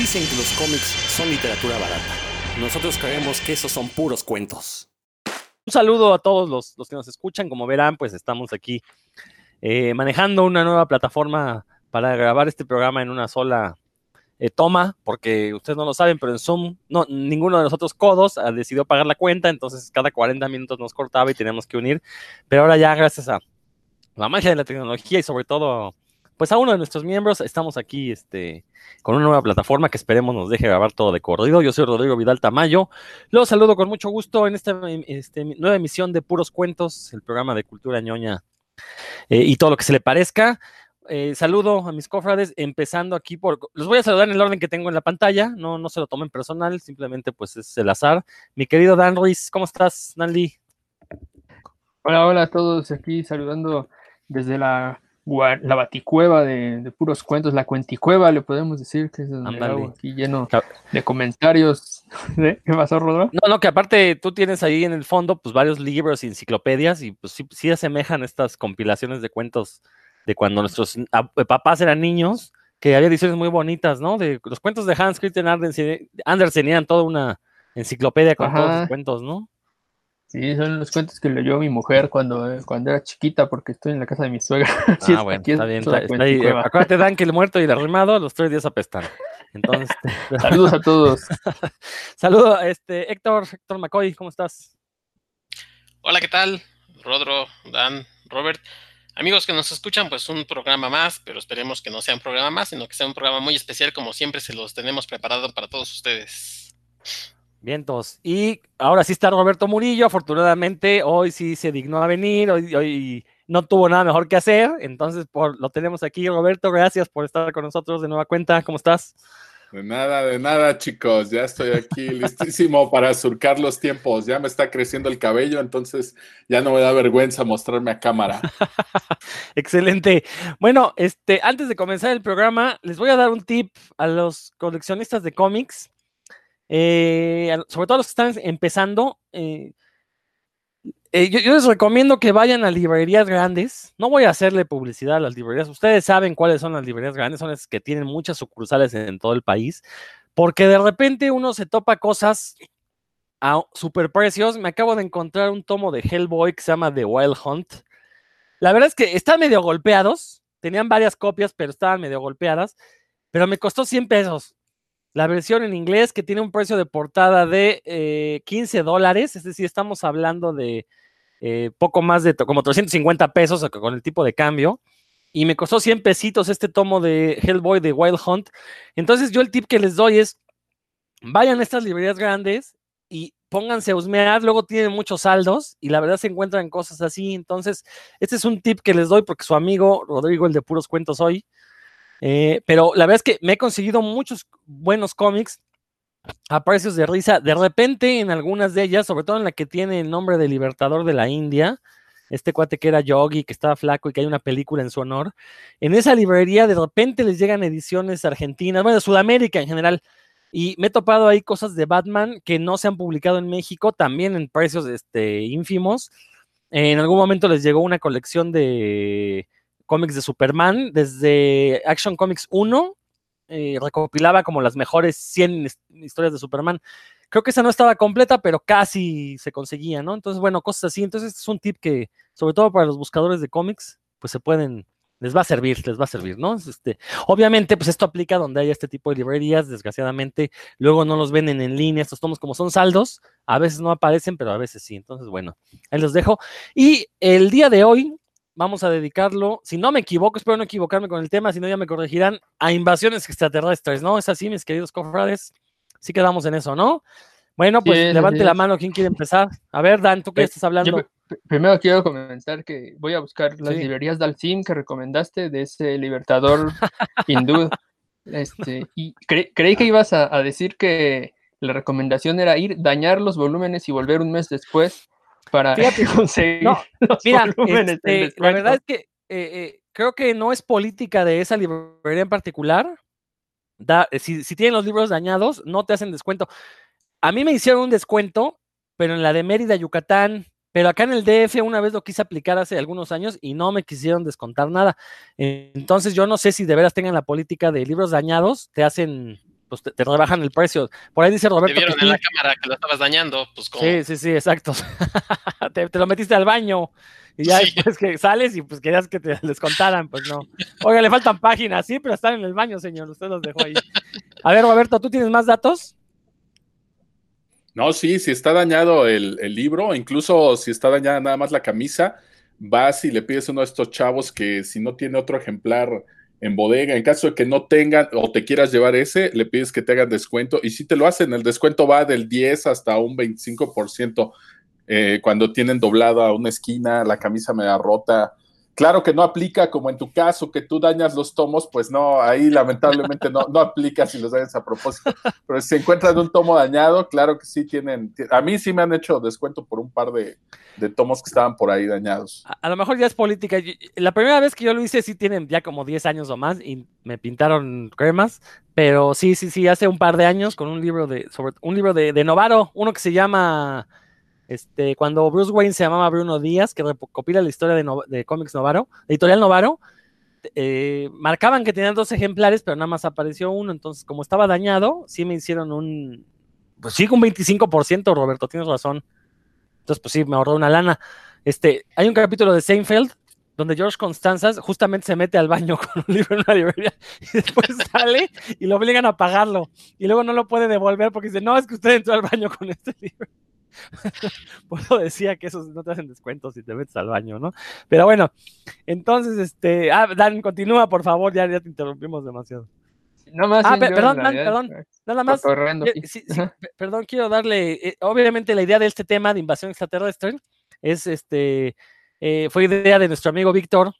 Dicen que los cómics son literatura barata. Nosotros creemos que esos son puros cuentos. Un saludo a todos los, los que nos escuchan. Como verán, pues estamos aquí eh, manejando una nueva plataforma para grabar este programa en una sola eh, toma, porque ustedes no lo saben, pero en Zoom no, ninguno de nosotros codos ha decidido pagar la cuenta, entonces cada 40 minutos nos cortaba y teníamos que unir. Pero ahora ya, gracias a la magia de la tecnología y sobre todo, pues a uno de nuestros miembros, estamos aquí este, con una nueva plataforma que esperemos nos deje grabar todo de corrido. Yo soy Rodrigo Vidal Tamayo. Los saludo con mucho gusto en esta este, nueva emisión de Puros Cuentos, el programa de cultura ñoña eh, y todo lo que se le parezca. Eh, saludo a mis cofrades, empezando aquí por. Los voy a saludar en el orden que tengo en la pantalla, no, no se lo tomen personal, simplemente pues es el azar. Mi querido Dan Ruiz, ¿cómo estás, Dan Lee? Hola, hola a todos, aquí saludando desde la, la baticueva de, puros cuentos, la cuenticueva, le podemos decir, que es aquí lleno de comentarios. ¿Qué pasó, Rodro? No, no, que aparte tú tienes ahí en el fondo pues varios libros y enciclopedias y pues sí, sí asemejan estas compilaciones de cuentos de cuando nuestros eh, papás eran niños, que había ediciones muy bonitas, ¿no? De los cuentos de Hans Christian Andersen, Andersen eran toda una enciclopedia con todos los cuentos, ¿no? Sí, son los cuentos que leyó mi mujer cuando, eh, cuando era chiquita, porque estoy en la casa de mi suegra. ah, bueno, está bien. Acuérdate, Dan, que el muerto y el arrimado los tres días apestan. Entonces, saludos a todos. Saludos, este, Héctor, Héctor McCoy, ¿cómo estás? Hola, ¿qué tal? Rodro, Dan, Robert. Amigos que nos escuchan, pues un programa más, pero esperemos que no sea un programa más, sino que sea un programa muy especial, como siempre se los tenemos preparado para todos ustedes. Vientos. Y ahora sí está Roberto Murillo, afortunadamente hoy sí se dignó a venir, hoy, hoy no tuvo nada mejor que hacer, entonces por, lo tenemos aquí. Roberto, gracias por estar con nosotros de nueva cuenta, ¿cómo estás? De nada, de nada, chicos. Ya estoy aquí listísimo para surcar los tiempos. Ya me está creciendo el cabello, entonces ya no me da vergüenza mostrarme a cámara. Excelente. Bueno, este, antes de comenzar el programa, les voy a dar un tip a los coleccionistas de cómics, eh, sobre todo los que están empezando. Eh, eh, yo, les recomiendo que vayan a librerías grandes. No voy a hacerle publicidad a las librerías. Ustedes saben cuáles son las librerías grandes, son las que tienen muchas sucursales en, todo el país. Porque de repente uno se topa cosas a super precios. Me acabo de encontrar un tomo de Hellboy que se llama The Wild Hunt. La verdad es que están medio golpeados. Tenían varias copias, pero estaban medio golpeadas. Pero me costó 100 pesos. La versión en inglés que tiene un precio de portada de 15 eh, dólares, es decir, estamos hablando de eh, poco más de como 350 pesos con el tipo de cambio. Y me costó 100 pesitos este tomo de Hellboy de Wild Hunt. Entonces yo el tip que les doy es, vayan a estas librerías grandes y pónganse a husmear, luego tienen muchos saldos y la verdad se encuentran cosas así. Entonces, este es un tip que les doy porque su amigo Rodrigo, el de puros cuentos hoy. Eh, pero la verdad es que me he conseguido muchos buenos cómics a precios de risa. De repente, en algunas de ellas, sobre todo en la que tiene el nombre de Libertador de la India, este cuate que era Yogi, que estaba flaco y que hay una película en su honor, en esa librería de repente les llegan ediciones argentinas, bueno, de Sudamérica en general. Y me he topado ahí cosas de Batman que no se han publicado en México, también en precios este, ínfimos. En algún momento les llegó una colección de cómics de Superman, desde Action Comics 1 eh, recopilaba como las mejores 100 historias de Superman. Creo que esa no estaba completa, pero casi se conseguía, ¿no? Entonces, bueno, cosas así. Entonces, es un tip que, sobre todo para los buscadores de cómics, pues se pueden, les va a servir, les va a servir, ¿no? Este, obviamente, pues esto aplica donde haya este tipo de librerías, desgraciadamente, luego no los venden en línea, estos tomos como son saldos, a veces no aparecen, pero a veces sí. Entonces, bueno, ahí los dejo. Y el día de hoy, vamos a dedicarlo, si no me equivoco, espero no equivocarme con el tema, si no ya me corregirán, a invasiones extraterrestres, ¿no? Es así, mis queridos cofrades. Sí quedamos en eso, ¿no? Bueno, pues levante la mano, ¿quién quiere empezar? A ver, Dan, ¿tú qué estás hablando? primero quiero comentar que voy a buscar las librerías del Alcim que recomendaste de ese libertador hindú. Este, y creí que ibas a decir que la recomendación era ir, dañar los volúmenes y volver un mes después para conseguir mira, este, la verdad es que eh, eh, creo que no es política de esa librería en particular. Da, eh, si, si, tienen los libros dañados, no te hacen descuento. A mí me hicieron un descuento, pero en la de Mérida, Yucatán, pero acá en el DF una vez lo quise aplicar hace algunos años y no me quisieron descontar nada. Entonces yo no sé si de veras tengan la política de libros dañados, te hacen pues te, rebajan el precio. Por ahí dice Roberto. Te vieron en la cámara que lo estabas dañando, pues como. Sí, sí, sí, exacto. te, lo metiste al baño y ya después que sales y pues querías que te les contaran, pues no. Oiga, le faltan páginas, sí, pero están en el baño, señor. Usted los dejó ahí. A ver, Roberto, ¿tú tienes más datos? No, sí, si está dañado el, el libro, incluso si está dañada nada más la camisa, vas y le pides a uno de estos chavos que si no tiene otro ejemplar en bodega. En caso de que no tengan o te quieras llevar ese, le pides que te hagan descuento. Y si te lo hacen, el descuento va del 10 hasta un 25% eh, cuando tienen doblada una esquina, la camisa media rota. Claro que no aplica como en tu caso, que tú dañas los tomos, pues no, ahí lamentablemente no, no aplica si los dañas a propósito. Pero si encuentran un tomo dañado, claro que sí tienen. A mí sí me han hecho descuento por un par de, tomos que estaban por ahí dañados. A, lo mejor ya es política. La primera vez que yo lo hice sí tienen ya como 10 años o más y me pintaron cremas, pero sí, sí, sí, hace un par de años con un libro de, sobre, un libro de Novaro, uno que se llama este, cuando Bruce Wayne se llamaba Bruno Díaz, que recopila la historia de, de cómics Novaro, editorial Novaro, eh, marcaban que tenían dos ejemplares, pero nada más apareció uno, entonces como estaba dañado, sí me hicieron un, pues sí, un 25%, Roberto, tienes razón. Entonces, pues sí, me ahorró una lana. Este, hay un capítulo de Seinfeld donde George Constanzas justamente se mete al baño con un libro en una librería y después sale y lo obligan a pagarlo y luego no lo puede devolver porque dice, no, es que usted entró al baño con este libro. Por eso decía que esos no te hacen descuentos si te metes al baño, ¿no? Pero bueno, entonces, este, ah, Dan, continúa, por favor, ya, ya te interrumpimos demasiado. No más ah, perdón, Dan, perdón, nada más. perdón, quiero darle, eh, obviamente la idea de este tema de invasión extraterrestre es, este, eh, fue idea de nuestro amigo Víctor,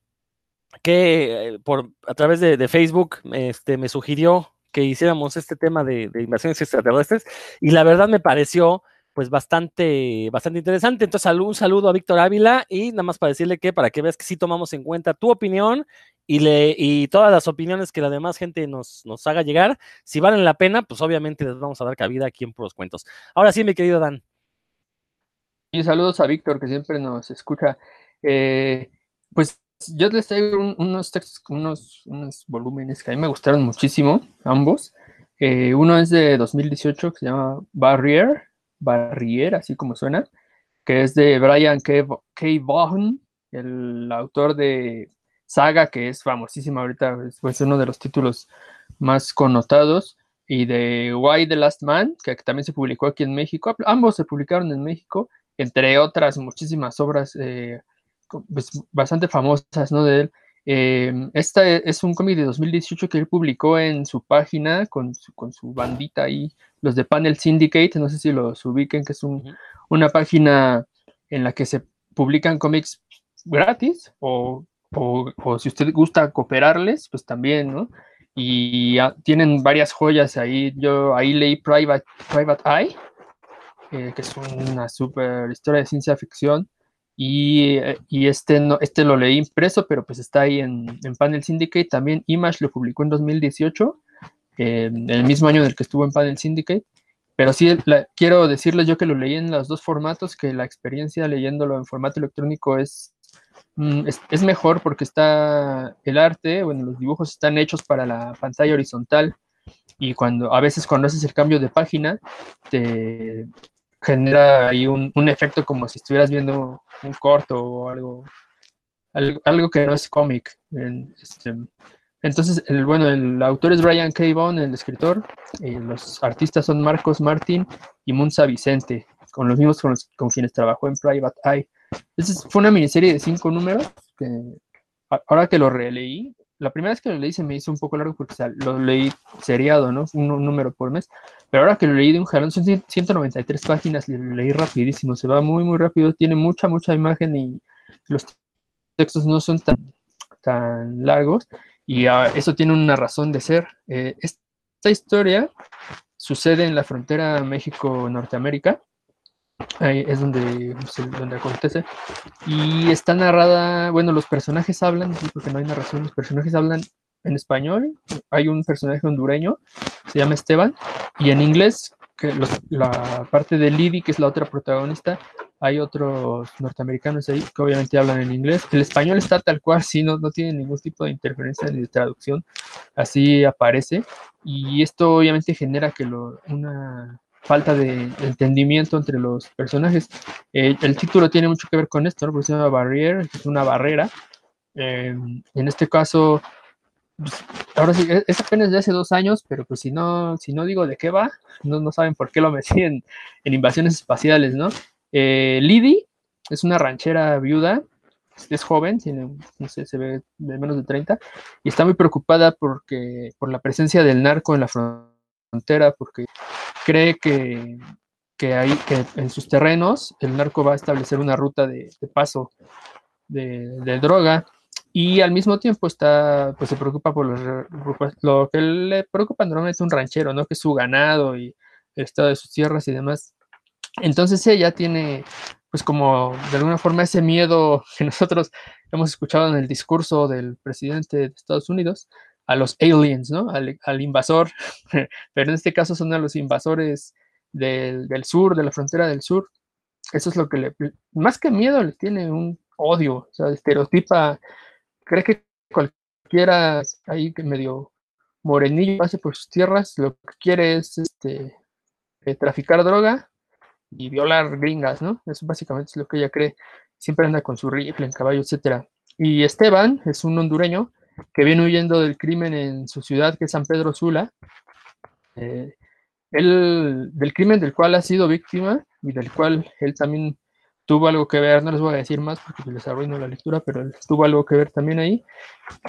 que eh, por, a través de, Facebook este, me sugirió que hiciéramos este tema de, de invasiones extraterrestres y la verdad me pareció pues bastante, bastante interesante. Entonces, un saludo a Víctor Ávila y nada más para decirle que para que veas que sí tomamos en cuenta tu opinión y, le, y todas las opiniones que la demás gente nos, nos haga llegar, si valen la pena, pues obviamente les vamos a dar cabida aquí en Puros Cuentos. Ahora sí, mi querido Dan. Y saludos a Víctor, que siempre nos escucha. Eh, pues yo les traigo unos textos, unos, unos volúmenes que a mí me gustaron muchísimo, ambos. Eh, uno es de 2018 que se llama Barrier, Barrier, así como suena, que es de Brian K. Vaughan, el autor de Saga, que es famosísima ahorita, es uno de los títulos más connotados, y de Why the Last Man, que también se publicó aquí en México. Ambos se publicaron en México, entre otras muchísimas obras eh, pues, bastante famosas ¿no? de él. Eh, esta es un cómic de 2018 que él publicó en su página con su, con su bandita ahí, los de Panel Syndicate, no sé si los ubiquen, que es una página en la que se publican cómics gratis o, si usted gusta cooperarles, pues también, ¿no? Y tienen varias joyas ahí. Yo ahí leí Private, Private Eye, eh, que es una super historia de ciencia ficción. Y, eh, y, este, no, este lo leí impreso, pero pues está ahí en, en, Panel Syndicate. También Image lo publicó en 2018, eh, el mismo año en el que estuvo en Panel Syndicate. Pero sí, quiero decirles yo que lo leí en los dos formatos, que la experiencia leyéndolo en formato electrónico es, mm, es, es, mejor porque está el arte, bueno, los dibujos están hechos para la pantalla horizontal y cuando a veces cuando haces el cambio de página, te, genera ahí un, efecto como si estuvieras viendo un corto o algo, algo, que no es cómic. Este, entonces, el, bueno, el autor es Brian K. Bond, el escritor, y los artistas son Marcos Martín y Munza Vicente, con los mismos con, con quienes trabajó en Private Eye. Entonces, fue una miniserie de cinco números que ahora que lo releí, la primera vez que lo leí se me hizo un poco largo porque lo leí seriado, ¿no? Un, número por mes. Pero ahora que lo leí de un jalón, son 193 páginas, lo leí rapidísimo, se va muy, muy rápido, tiene mucha, mucha imagen y los textos no son tan, tan largos. Y ah, eso tiene una razón de ser. Eh, esta historia sucede en la frontera México-Norteamérica Ahí es donde, donde acontece. Y está narrada, bueno, los personajes hablan, porque no hay narración, los personajes hablan en español. Hay un personaje hondureño, se llama Esteban, y en inglés, que la parte de Libby, que es la otra protagonista, hay otros norteamericanos ahí que obviamente hablan en inglés. El español está tal cual, sí, no, no tiene ningún tipo de interferencia ni de traducción, así aparece. y esto obviamente genera que lo, una falta de entendimiento entre los personajes. Eh, el título tiene mucho que ver con esto, ¿no? porque se llama Barrier, es una barrera. Eh, en este caso, pues, ahora sí, es apenas de hace dos años, pero pues si no, si no digo de qué va, no, no saben por qué lo metí en, en invasiones espaciales, ¿no? Eh, Lidi es una ranchera viuda, es joven, tiene, no sé, se ve de menos de 30, y está muy preocupada porque, por la presencia del narco en la frontera, porque cree que, que, hay, que en sus terrenos el narco va a establecer una ruta de, paso de, de droga y al mismo tiempo está, pues se preocupa por lo que le preocupa normalmente es un ranchero, ¿no? Que es su ganado y el estado de sus tierras y demás. Entonces ella tiene, pues como de alguna forma ese miedo que nosotros hemos escuchado en el discurso del presidente de Estados Unidos a los aliens, ¿no? Al, invasor, pero en este caso son a los invasores del, sur, de la frontera del sur. Eso es lo que le, más que miedo, le tiene un odio, o sea, estereotipa cree que cualquiera ahí que medio morenillo pase por sus tierras, lo que quiere es este, eh, traficar droga y violar gringas, ¿no? Eso básicamente es lo que ella cree. Siempre anda con su rifle, en caballo, etc. Y Esteban es un hondureño que viene huyendo del crimen en su ciudad, que es San Pedro Sula. Eh, él, del crimen del cual ha sido víctima y del cual él también tuvo algo que ver, no les voy a decir más porque les arruino la lectura, pero tuvo algo que ver también ahí.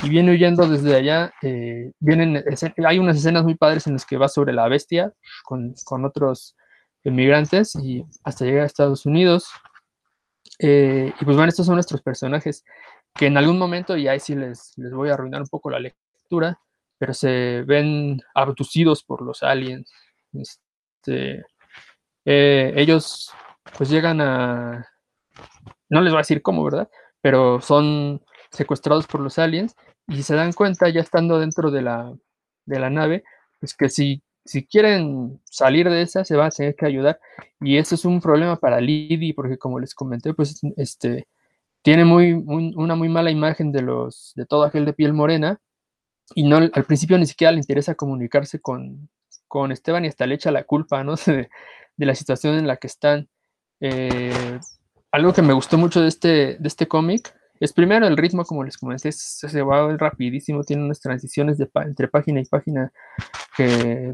Y viene huyendo desde allá. Eh, vienen, hay unas escenas muy padres en las que va sobre la bestia con, con otros inmigrantes y hasta llegar a Estados Unidos. Eh, y pues bueno, estos son nuestros personajes que en algún momento, y ahí sí les, les voy a arruinar un poco la lectura, pero se ven abducidos por los aliens. Este, eh, ellos pues llegan a, no les voy a decir cómo, ¿verdad? Pero son secuestrados por los aliens y se dan cuenta ya estando dentro de la, de la nave, pues que si, si quieren salir de esa se va a tener que ayudar y eso es un problema para Lidi porque como les comenté, pues este tiene muy, una muy mala imagen de los de todo aquel de piel morena y no al principio ni siquiera le interesa comunicarse con, con Esteban y hasta le echa la culpa, ¿no? de, de la situación en la que están. Eh, algo que me gustó mucho de este, de este cómic es primero el ritmo, como les comenté, se va rapidísimo, tiene unas transiciones de entre página y página que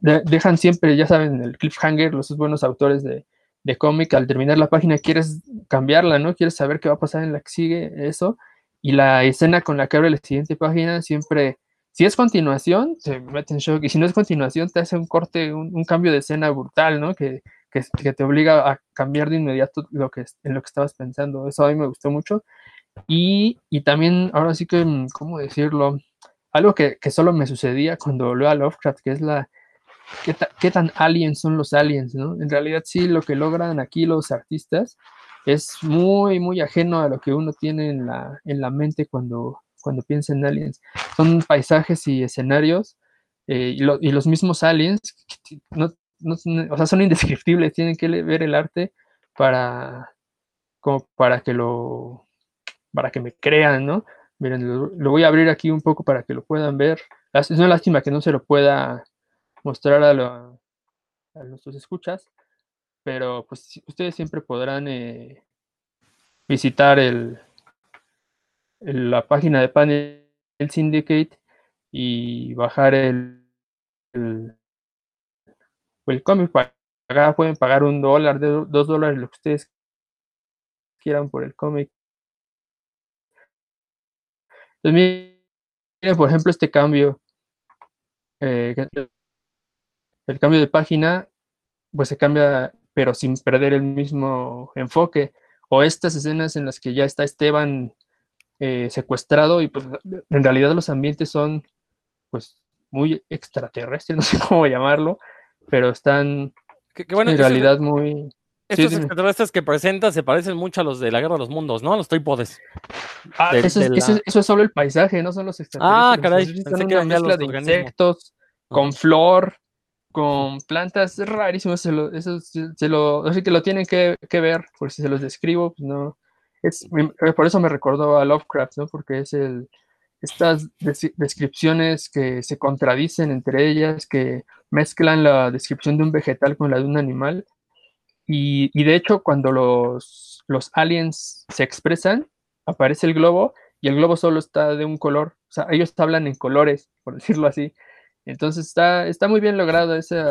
dejan siempre, ya saben, el cliffhanger, los buenos autores de, de cómic, al terminar la página quieres cambiarla, ¿no? Quieres saber qué va a pasar en la que sigue, eso. Y la escena con la que abre la siguiente página siempre, si es continuación, te mete en shock. Y si no es continuación, te hace un corte, un, cambio de escena brutal, ¿no? Que, que, te obliga a cambiar de inmediato lo que, en lo que estabas pensando. Eso a mí me gustó mucho. Y, y también, ahora sí que, ¿cómo decirlo? Algo que, que solo me sucedía cuando leo a Lovecraft, que es la, ¿Qué, ¿qué, tan aliens son los aliens, ¿no? En realidad sí, lo que logran aquí los artistas es muy, muy ajeno a lo que uno tiene en la, en la mente cuando, cuando piensa en aliens. Son paisajes y escenarios eh, y, y, los mismos aliens o sea, son indescriptibles, tienen que ver el arte para, como para que lo, para que me crean, ¿no? Miren, lo, voy a abrir aquí un poco para que lo puedan ver. Es una lástima que no se lo pueda mostrar a, lo, a nuestros escuchas, pero pues ustedes siempre podrán eh, visitar el, la página de Panel Syndicate y bajar el el cómic acá pueden pagar un dólar, dos dólares, lo que ustedes quieran por el cómic. Entonces, miren, por ejemplo, este cambio, eh, el cambio de página, pues se cambia, pero sin perder el mismo enfoque. O estas escenas en las que ya está Esteban eh, secuestrado y pues en realidad los ambientes son pues muy extraterrestres, no sé cómo llamarlo, pero están en realidad muy... Estos extraterrestres que presenta se parecen mucho a los de la Guerra de los Mundos, ¿no? A los trípodes. Ah, eso, es, solo el paisaje, no son los extraterrestres. Ah, caray. Son una mezcla de insectos, con flor, con plantas rarísimas. eso se lo, así que lo tienen que, ver, por si se los describo, pues no. Es, por eso me recordó a Lovecraft, ¿no? Porque es el, estas descripciones que se contradicen entre ellas, que mezclan la descripción de un vegetal con la de un animal. Y, de hecho, cuando los, los aliens se expresan, aparece el globo y el globo solo está de un color. O sea, ellos hablan en colores, por decirlo así. Entonces está, está muy bien logrado ese,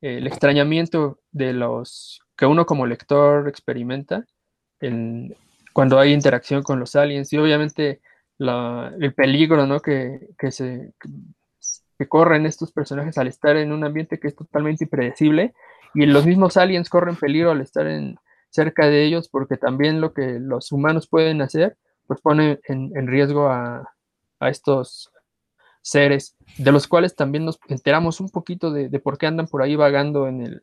el extrañamiento de los que uno como lector experimenta cuando hay interacción con los aliens y obviamente el peligro ¿no? que, se, que corren estos personajes al estar en un ambiente que es totalmente impredecible y los mismos aliens corren peligro al estar en, cerca de ellos porque también lo que los humanos pueden hacer pues pone en, riesgo a, estos seres de los cuales también nos enteramos un poquito de, por qué andan por ahí vagando en el,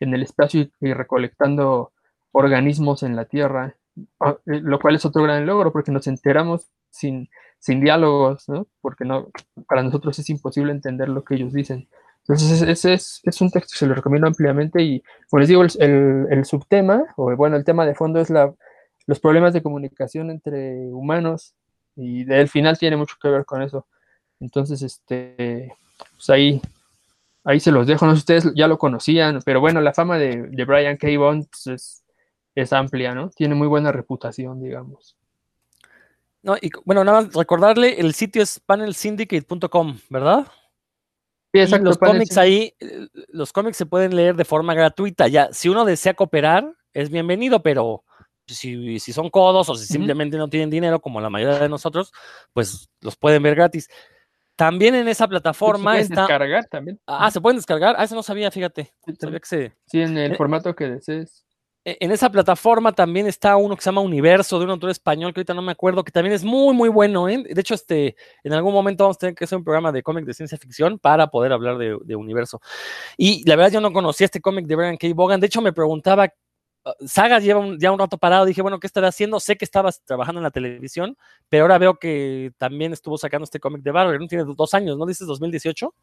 en el espacio y recolectando organismos en la Tierra, ah, eh, lo cual es otro gran logro porque nos enteramos sin, sin diálogos, ¿no? Porque no, para nosotros es imposible entender lo que ellos dicen. Entonces, ese es, es un texto que se lo recomiendo ampliamente y, como les digo, el, el, subtema, o bueno, el tema de fondo es la, los problemas de comunicación entre humanos y del final tiene mucho que ver con eso. Entonces, este, pues ahí, ahí se los dejo. No sé si ustedes ya lo conocían, pero bueno, la fama de, de Brian K. Bonds es, es amplia, ¿no? Tiene muy buena reputación, digamos. No, y bueno, nada más recordarle, el sitio es panelsyndicate.com, ¿verdad? Sí, exacto. los cómics ahí, los cómics se pueden leer de forma gratuita. Ya, si uno desea cooperar, es bienvenido, pero si, si son codos o si simplemente no tienen dinero, como la mayoría de nosotros, pues los pueden ver gratis. También en esa plataforma se está. descargar también. Ah, se pueden descargar. Ah, eso no sabía, fíjate. Sí, en el eh, formato que desees. E, en esa plataforma también está uno que se llama Universo, de un autor español que ahorita no me acuerdo, que también es muy, muy bueno. ¿eh? De hecho, este, en algún momento vamos a tener que hacer un programa de cómic de ciencia ficción para poder hablar de, Universo. Y la verdad, yo no conocía este cómic de Brian K. Bogan. De hecho, me preguntaba, Sagas lleva ya un rato parado. Dije, bueno, ¿qué estará haciendo? Sé que estabas trabajando en la televisión, pero ahora veo que también estuvo sacando este cómic de Barber. ¿no? Tiene dos años, ¿no? ¿Dices 2018?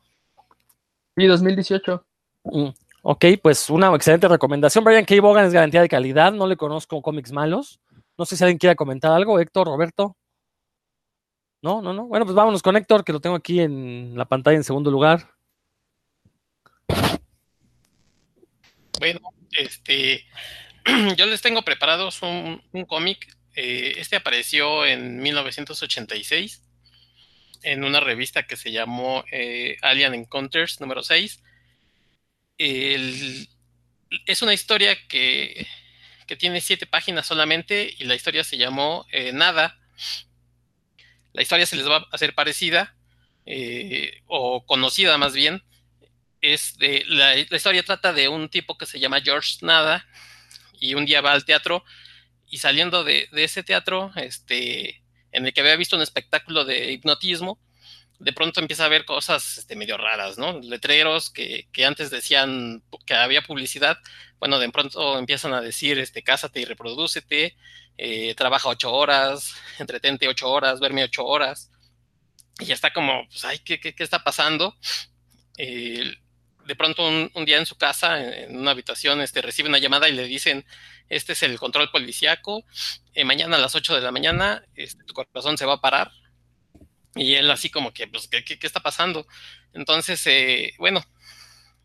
Sí, 2018. Ok, pues una excelente recomendación. Brian K. Bogan es garantía de calidad. No le conozco cómics malos. No sé si alguien quiere comentar algo. Héctor, Roberto. No, no, no. Bueno, pues vámonos con Héctor, que lo tengo aquí en la pantalla en segundo lugar. Bueno, este, yo les tengo preparados un, cómic. Eh, este apareció en 1986 en una revista que se llamó eh, Alien Encounters número 6 es una historia que, tiene siete páginas solamente y la historia se llamó eh, Nada. La historia se les va a hacer parecida o conocida más bien. Es de, la, historia trata de un tipo que se llama George Nada y un día va al teatro y saliendo de, de ese teatro, este, en el que había visto un espectáculo de hipnotismo, de pronto empieza a ver cosas este, medio raras, ¿no? Letreros que, antes decían que había publicidad, bueno, de pronto empiezan a decir, este, cásate y reprodúcete, eh, trabaja ocho horas, entretente ocho horas, verme ocho horas, y ya está como, pues, ay, ¿qué, está pasando? De pronto un, día en su casa, en, una habitación, este, recibe una llamada y le dicen, este es el control policíaco, eh, mañana a las 8 de la mañana este, tu corazón se va a parar, y él así como que, pues, ¿qué, qué, está pasando? Entonces, eh, bueno,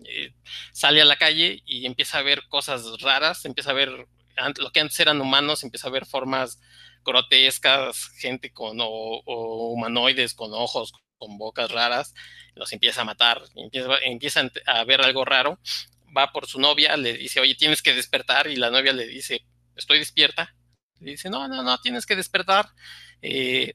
eh, sale a la calle y empieza a ver cosas raras, empieza a ver lo que antes eran humanos, empieza a ver formas grotescas, gente con o, humanoides con ojos, con bocas raras, los empieza a matar, empieza, empieza a ver algo raro, va por su novia, le dice, oye, tienes que despertar, y la novia le dice, estoy despierta, le dice, no, no, no, tienes que despertar, eh,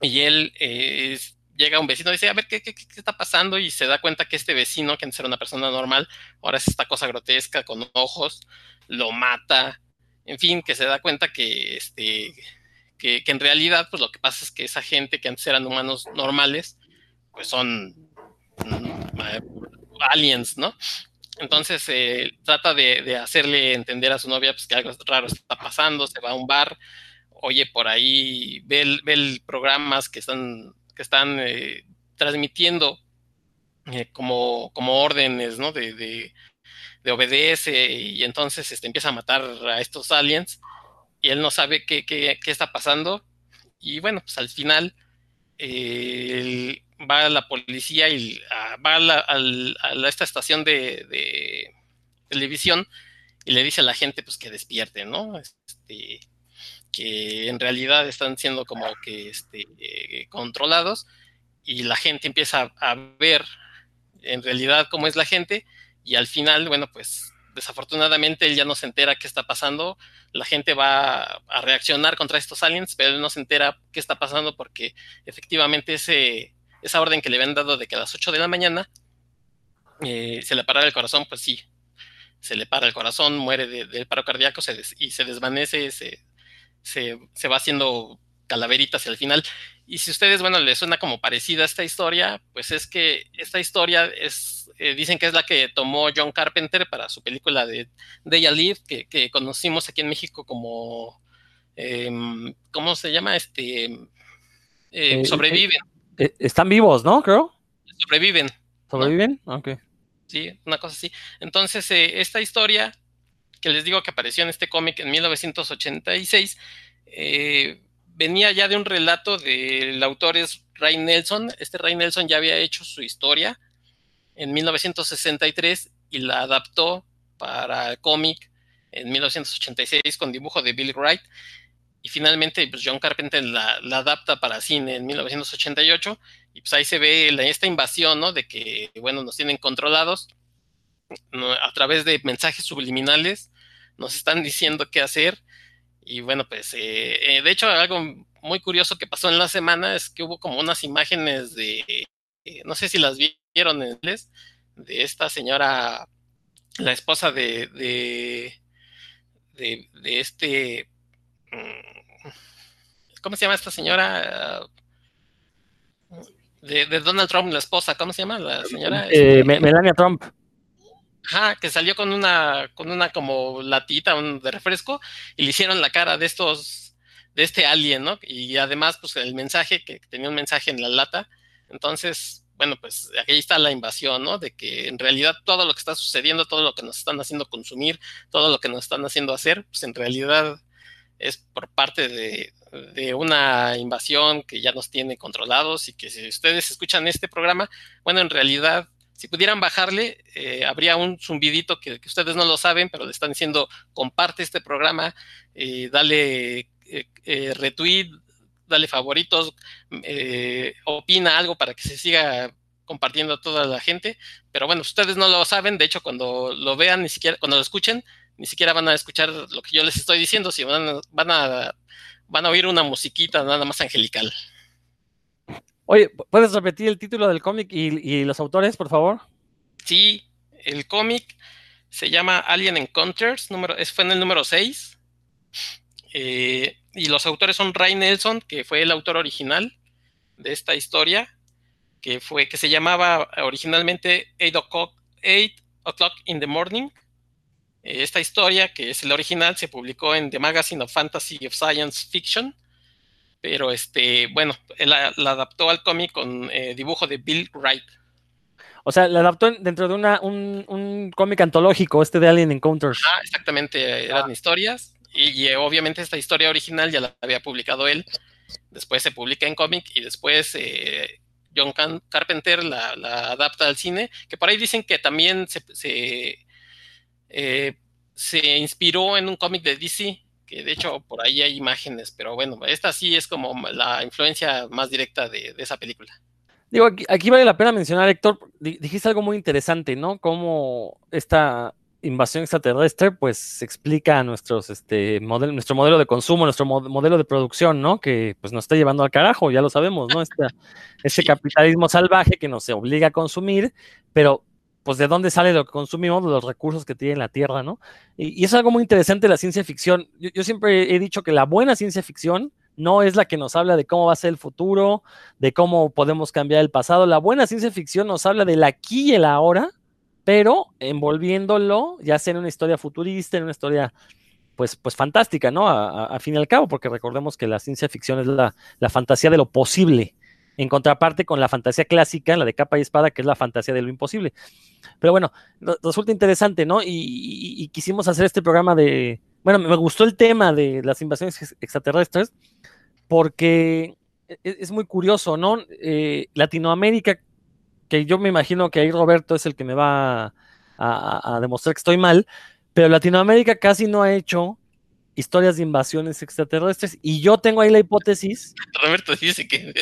y él eh, llega a un vecino y dice, a ver, ¿qué, ¿qué, qué, está pasando? Y se da cuenta que este vecino, que antes era una persona normal, ahora es esta cosa grotesca con ojos, lo mata, en fin, que se da cuenta que, este, que, en realidad, pues lo que pasa es que esa gente que antes eran humanos normales, pues son mm, aliens, ¿no? Entonces eh, trata de, de, hacerle entender a su novia pues, que algo raro está pasando, se va a un bar, oye por ahí, ve, ve programas que están, que están eh, transmitiendo eh, como, como órdenes, ¿no? De, de, obedece y entonces este, empieza a matar a estos aliens y él no sabe qué, qué, qué, está pasando y bueno, pues al final va la policía y va a, esta estación de, televisión y le dice a la gente pues que despierte, ¿no? Este, que en realidad están siendo como que este, controlados y la gente empieza a ver en realidad cómo es la gente y al final, bueno, pues desafortunadamente él ya no se entera qué está pasando, la gente va a reaccionar contra estos aliens, pero él no se entera qué está pasando porque efectivamente ese, esa orden que le habían dado de que a las 8 de la mañana eh, se le parara el corazón, pues sí, se le para el corazón, muere del paro cardíaco y se desvanece, se, se, va haciendo calaveritas al final. Y si ustedes, bueno, les suena como parecida esta historia, pues es que esta historia es, eh, dicen que es la que tomó John Carpenter para su película de Day Live, que, que conocimos aquí en México como, em, ¿cómo se llama? Este, eh, eh, sobreviven. están vivos, ¿no? Creo. Sobreviven. ¿Sobreviven? Ok. Sí, una cosa así. Entonces, esta historia que les digo que apareció en este cómic en 1986, eh, venía ya de un relato del autor es Ray Nelson. Este Ray Nelson ya había hecho su historia en 1963 y la adaptó para cómic en 1986 con dibujo de Bill Wright. Y finalmente pues John Carpenter la, adapta para cine en 1988 y pues ahí se ve esta invasión, ¿no? De que, bueno, nos tienen controlados a través de mensajes subliminales, nos están diciendo qué hacer y bueno, pues eh, eh, de hecho algo muy curioso que pasó en la semana es que hubo como unas imágenes de, eh, no sé si las vieron en inglés, de esta señora, la esposa de, de, de, este, mm, ¿cómo se llama esta señora? De, Donald Trump, la esposa, ¿cómo se llama la señora? Este, Melania Trump. Ajá, que salió con una, con una como latita de refresco y le hicieron la cara de estos, de este alien, ¿no? Y además, pues el mensaje, que tenía un mensaje en la lata. Entonces, bueno, pues aquí está la invasión, ¿no? De que en realidad todo lo que está sucediendo, todo lo que nos están haciendo consumir, todo lo que nos están haciendo hacer, pues en realidad es por parte de, una invasión que ya nos tiene controlados y que si ustedes escuchan este programa, bueno, en realidad si pudieran bajarle, eh, habría un zumbidito que, ustedes no lo saben, pero le están diciendo, comparte este programa, eh, dale eh, retweet, dale favoritos, opina algo para que se siga compartiendo a toda la gente. Pero bueno, ustedes no lo saben, de hecho, cuando lo vean, ni siquiera, cuando lo escuchen, ni siquiera van a escuchar lo que yo les estoy diciendo, si van, van, a, van a oír una musiquita nada más angelical. Oye, ¿puedes repetir el título del cómic y, los autores, por favor? Sí, el cómic se llama Alien Encounters, número, fue en el número 6. Eh, y los autores son Ray Nelson, que fue el autor original de esta historia, que fue, que se llamaba originalmente 8 o'clock, in the morning. Eh, esta historia, que es el original, se publicó en The Magazine of Fantasy of Science Fiction pero este, bueno, él la, adaptó al cómic con eh, dibujo de Bill Wright. O sea, la adaptó dentro de una, un, cómic antológico, este de Alien Encounters. Ah, exactamente, eran historias. Y, eh, obviamente esta historia original ya la había publicado él. Después se publica en cómic y después eh, John Carpenter la, adapta al cine. Que por ahí dicen que también se, se, se inspiró en un cómic de DC que de hecho por ahí hay imágenes, pero bueno, esta sí es como la influencia más directa de, esa película. Digo, aquí, vale la pena mencionar, Héctor, dijiste algo muy interesante, ¿no? Cómo esta invasión extraterrestre, pues explica nuestros, este, modelo, nuestro modelo de consumo, nuestro modelo de producción, ¿no? Que pues nos está llevando al carajo, ya lo sabemos, ¿no? Este, ese capitalismo salvaje que nos obliga a consumir, pero pues de dónde sale lo que consumimos, de los recursos que tiene la Tierra, ¿no? Y, es algo muy interesante la ciencia ficción. Yo, siempre he dicho que la buena ciencia ficción no es la que nos habla de cómo va a ser el futuro, de cómo podemos cambiar el pasado. La buena ciencia ficción nos habla del aquí y el ahora, pero envolviéndolo ya sea en una historia futurista, en una historia pues, pues fantástica, ¿no? A, fin y al cabo, porque recordemos que la ciencia ficción es la, la fantasía de lo posible en contraparte con la fantasía clásica, la de capa y espada, que es la fantasía de lo imposible. Pero bueno, resulta interesante, ¿no? Y, quisimos hacer este programa de, bueno, me gustó el tema de las invasiones extraterrestres, porque e, es, muy curioso, ¿no? Eh, Latinoamérica, que yo me imagino que ahí Roberto es el que me va a, demostrar que estoy mal, pero Latinoamérica casi no ha hecho historias de invasiones extraterrestres y yo tengo ahí la hipótesis. Roberto dice que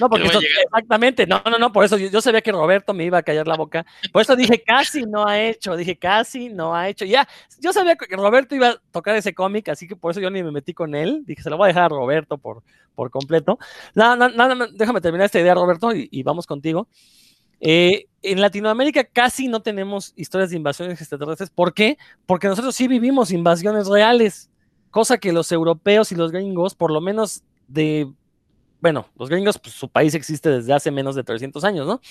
no, porque exactamente, no, no, no, por eso yo, sabía que Roberto me iba a callar la boca. Por eso dije, casi no ha hecho, dije, casi no ha hecho. Ya, yo sabía que Roberto iba a tocar ese cómic, así que por eso yo ni me metí con él. Dije, se lo voy a dejar a Roberto por, por completo. Nada, nada, déjame terminar esta idea, Roberto, y, vamos contigo. Eh, en Latinoamérica casi no tenemos historias de invasiones extraterrestres. ¿Por qué? Porque nosotros sí vivimos invasiones reales, cosa que los europeos y los gringos, por lo menos de bueno, los gringos, pues su país existe desde hace menos de 300 años, ¿no?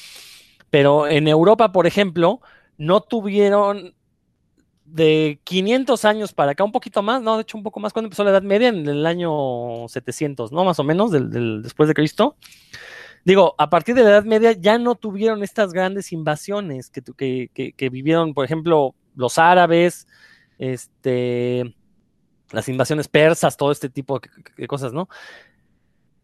Pero en Europa, por ejemplo, no tuvieron de 500 años para acá, un poquito más, no, de hecho un poco más, cuando empezó la Edad Media, en el año 700, ¿no? Más o menos, del, después de Cristo. Digo, a partir de la Edad Media ya no tuvieron estas grandes invasiones que, que, que vivieron, por ejemplo, los árabes, este, las invasiones persas, todo este tipo de cosas, ¿no?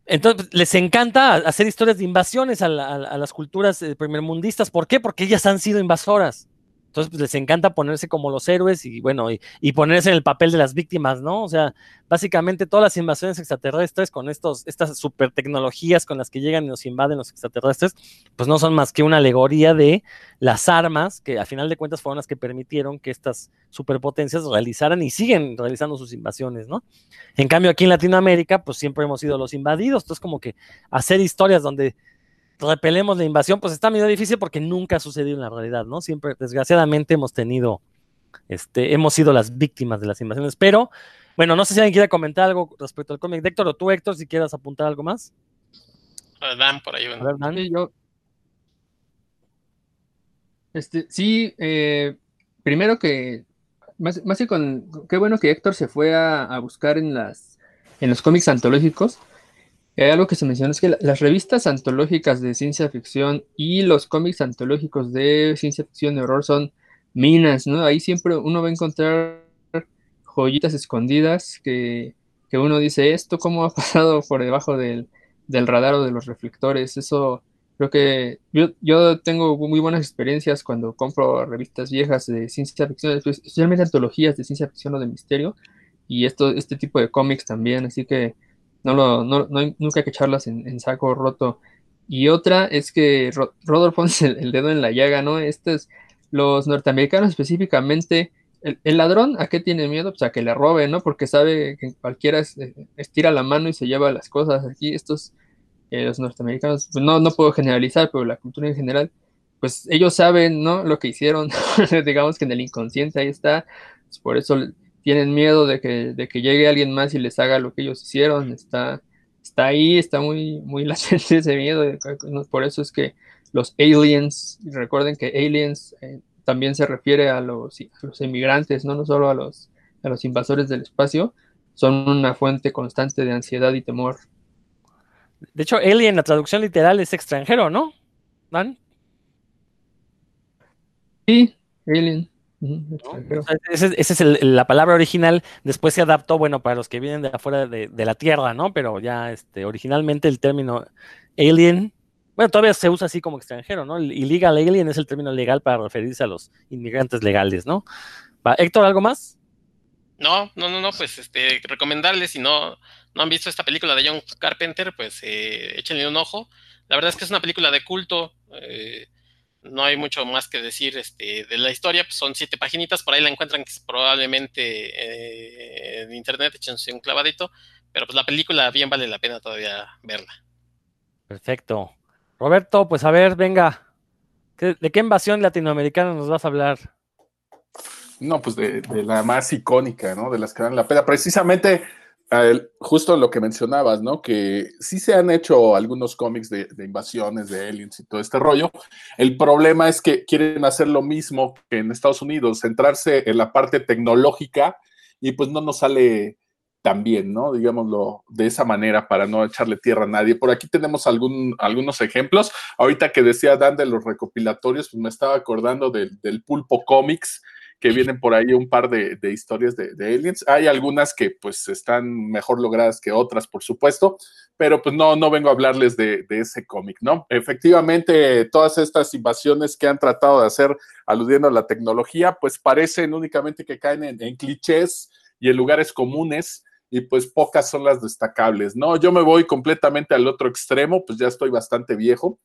Entonces, les encanta hacer historias de invasiones a, las culturas eh, primermundistas. ¿Por qué? Porque ellas han sido invasoras. Entonces, pues les encanta ponerse como los héroes y bueno, y, ponerse en el papel de las víctimas, ¿no? O sea, básicamente todas las invasiones extraterrestres con estos, estas super tecnologías con las que llegan y nos invaden los extraterrestres, pues no son más que una alegoría de las armas que a final de cuentas fueron las que permitieron que estas superpotencias realizaran y siguen realizando sus invasiones, ¿no? En cambio, aquí en Latinoamérica, pues siempre hemos sido los invadidos. Entonces, como que hacer historias donde repelemos la invasión, pues está medio difícil porque nunca ha sucedido en la realidad, ¿no? Siempre, desgraciadamente, hemos tenido, este, hemos sido las víctimas de las invasiones. Pero, bueno, no sé si alguien quiere comentar algo respecto al cómic de Héctor o tú, Héctor, si quieras apuntar algo más. Dan, por ahí. A ver, Dan. Sí, yo... Este, sí, eh, primero que, más, más que con, qué bueno que Héctor se fue a, a buscar en las, en los cómics antológicos, algo que se menciona es que las revistas antológicas de ciencia ficción y los cómics antológicos de ciencia ficción y horror son minas, ¿no? Ahí siempre uno va a encontrar joyitas escondidas que, uno dice, ¿esto cómo ha pasado por debajo del, radar o de los reflectores? Eso creo que yo, yo, tengo muy buenas experiencias cuando compro revistas viejas de ciencia ficción, especialmente antologías de ciencia ficción o de misterio, y esto, este tipo de cómics también, así que no, lo, no, no nunca hay que echarlas en, saco roto. Y otra es que Rodolfo pone el, dedo en la llaga, ¿no? Estos, los norteamericanos específicamente, el, ladrón, ¿a qué tiene miedo? Pues a que le robe, ¿no? Porque sabe que cualquiera estira la mano y se lleva las cosas. Aquí estos, eh, los norteamericanos, pues no, no puedo generalizar, pero la cultura en general, pues ellos saben, ¿no? Lo que hicieron, digamos que en el inconsciente ahí está, pues por eso tienen miedo de que, de que llegue alguien más y les haga lo que ellos hicieron. Está, está ahí, está muy, muy latente ese miedo. Por eso es que los aliens, recuerden que aliens eh, también se refiere a los, los inmigrantes, ¿no? no solo a los, a los invasores del espacio, son una fuente constante de ansiedad y temor. De hecho, alien, la traducción literal es extranjero, ¿no? ¿Van? Sí, alien. Esa es la palabra original, después se adaptó, bueno, para los que vienen de afuera de, la Tierra, ¿no? Pero ya este, originalmente el término alien, bueno, todavía se usa así como extranjero, ¿no? Illegal alien es el término legal para referirse a los inmigrantes legales, ¿no? Héctor, ¿algo más? No, no, no, no, pues este, recomendarles, si no, no han visto esta película de John Carpenter, pues eh, échenle un ojo. La verdad es que es una película de culto. Eh, no hay mucho más que decir este, de la historia, pues son siete paginitas, por ahí la encuentran probablemente eh, en internet, échense un clavadito, pero pues la película bien vale la pena todavía verla. Perfecto. Roberto, pues a ver, venga, ¿de qué invasión latinoamericana nos vas a hablar? No, pues de, de la más icónica, ¿no? De las que dan la pena. Precisamente justo lo que mencionabas, ¿no? Que sí se han hecho algunos cómics de, invasiones, de aliens y todo este rollo. El problema es que quieren hacer lo mismo que en Estados Unidos, centrarse en la parte tecnológica y pues no nos sale tan bien, ¿no? Digámoslo de esa manera para no echarle tierra a nadie. Por aquí tenemos algún, algunos ejemplos. Ahorita que decía Dan de los recopilatorios, pues me estaba acordando del, del Pulpo Comics, que vienen por ahí un par de, historias de, aliens. Hay algunas que pues están mejor logradas que otras, por supuesto, pero pues no, no vengo a hablarles de, ese cómic, ¿no? Efectivamente, todas estas invasiones que han tratado de hacer aludiendo a la tecnología, pues parecen únicamente que caen en clichés y en lugares comunes y pues pocas son las destacables, ¿no? Yo me voy completamente al otro extremo, pues ya estoy bastante viejo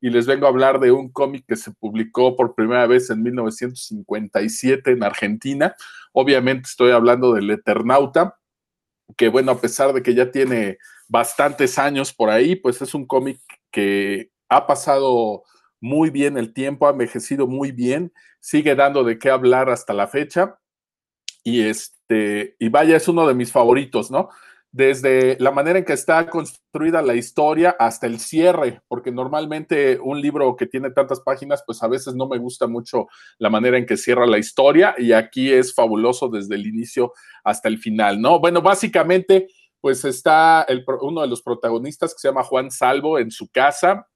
y les vengo a hablar de un cómic que se publicó por primera vez en 1957 en Argentina. Obviamente estoy hablando del Eternauta, que bueno, a pesar de que ya tiene bastantes años por ahí, pues es un cómic que ha pasado muy bien el tiempo, ha envejecido muy bien, sigue dando de qué hablar hasta la fecha. Y este, y vaya, es uno de mis favoritos, ¿no? Desde la manera en que está construida la historia hasta el cierre, porque normalmente un libro que tiene tantas páginas, pues a veces no me gusta mucho la manera en que cierra la historia y aquí es fabuloso desde el inicio hasta el final, ¿no? Bueno, básicamente, pues está uno de los protagonistas que se llama Juan Salvo en su casa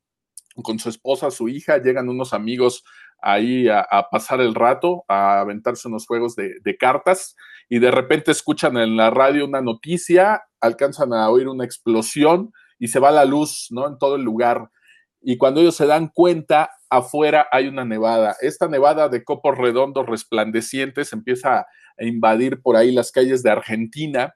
con su esposa, su hija, llegan unos amigos ahí a, pasar el rato, a aventarse unos juegos de, cartas y de repente escuchan en la radio una noticia, alcanzan a oír una explosión y se va la luz, ¿no? En todo el lugar. Y cuando ellos se dan cuenta, afuera hay una nevada. Esta nevada de copos redondos resplandecientes empieza a invadir por ahí las calles de Argentina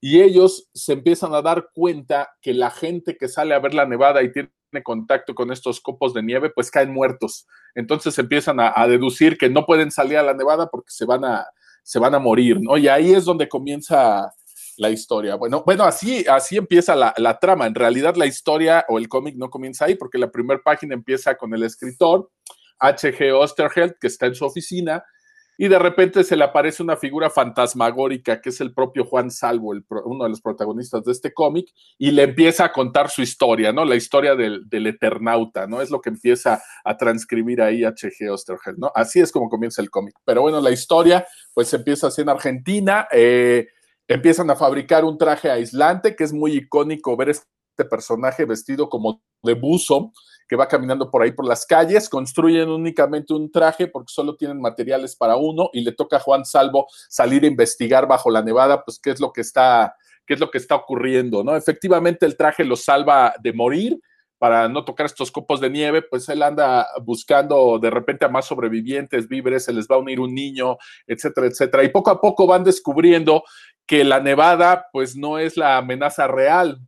y ellos se empiezan a dar cuenta que la gente que sale a ver la nevada y tiene contacto con estos copos de nieve, pues caen muertos. Entonces empiezan a, deducir que no pueden salir a la nevada porque se van a, se van a morir, ¿no? Y ahí es donde comienza la historia. Bueno, bueno, así, así empieza la, la trama. En realidad la historia o el cómic no comienza ahí porque la primera página empieza con el escritor H.G. Osterheld, que está en su oficina, y de repente se le aparece una figura fantasmagórica que es el propio Juan Salvo, uno de los protagonistas de este cómic, y le empieza a contar su historia, ¿no? La historia del, Eternauta, ¿no? Es lo que empieza a transcribir ahí H.G. Osterheld, ¿no? Así es como comienza el cómic. Pero bueno, la historia pues empieza así en Argentina, eh, empiezan a fabricar un traje aislante que es muy icónico ver este personaje vestido como de buzo, que va caminando por ahí por las calles, construyen únicamente un traje porque solo tienen materiales para uno y le toca a Juan Salvo salir a investigar bajo la nevada, pues qué es lo que está, qué es lo que está ocurriendo, ¿no? Efectivamente el traje lo salva de morir para no tocar estos copos de nieve, pues él anda buscando de repente a más sobrevivientes, víveres, se les va a unir un niño, etcétera, etcétera. Y poco a poco van descubriendo que la nevada pues no es la amenaza real,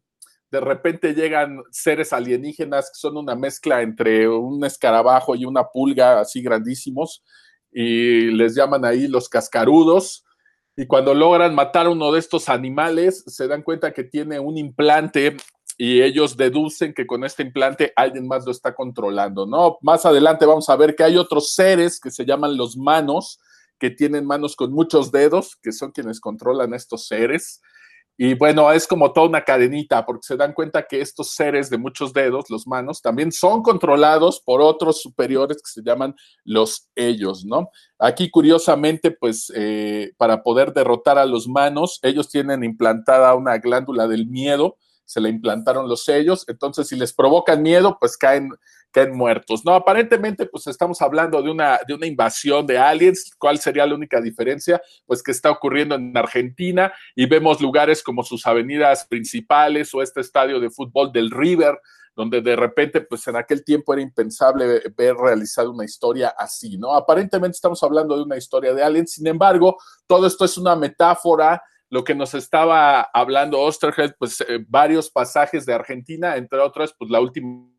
de repente llegan seres alienígenas que son una mezcla entre un escarabajo y una pulga así grandísimos y les llaman ahí los cascarudos. Y cuando logran matar a uno de estos animales, se dan cuenta que tiene un implante y ellos deducen que con este implante alguien más lo está controlando, ¿no? Más adelante vamos a ver que hay otros seres que se llaman los manos, que tienen manos con muchos dedos, que son quienes controlan estos seres. Y bueno, es como toda una cadenita, porque se dan cuenta que estos seres de muchos dedos, los manos, también son controlados por otros superiores que se llaman los ellos, ¿no? Aquí, curiosamente, pues eh, para poder derrotar a los manos, ellos tienen implantada una glándula del miedo, se le implantaron los sellos, entonces si les provocan miedo, pues caen, caen muertos. No, aparentemente, pues estamos hablando de una, de una invasión de aliens. ¿Cuál sería la única diferencia? Pues que está ocurriendo en Argentina y vemos lugares como sus avenidas principales o este estadio de fútbol del River, donde de repente, pues en aquel tiempo era impensable ver realizada una historia así, ¿no? Aparentemente estamos hablando de una historia de aliens, sin embargo, todo esto es una metáfora lo que nos estaba hablando Osterheld, pues eh, varios pasajes de Argentina, entre otras, pues la última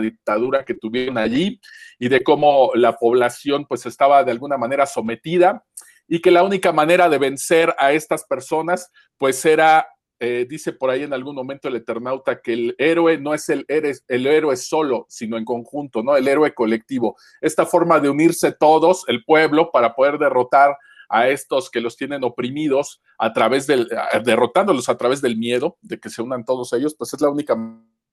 dictadura que tuvieron allí y de cómo la población pues estaba de alguna manera sometida y que la única manera de vencer a estas personas pues era, eh, dice por ahí en algún momento el Eternauta, que el héroe no es el, el héroe solo, sino en conjunto, ¿no? El héroe colectivo. Esta forma de unirse todos, el pueblo, para poder derrotar a estos que los tienen oprimidos a través del, derrotándolos a través del miedo, de que se unan todos ellos, pues es la única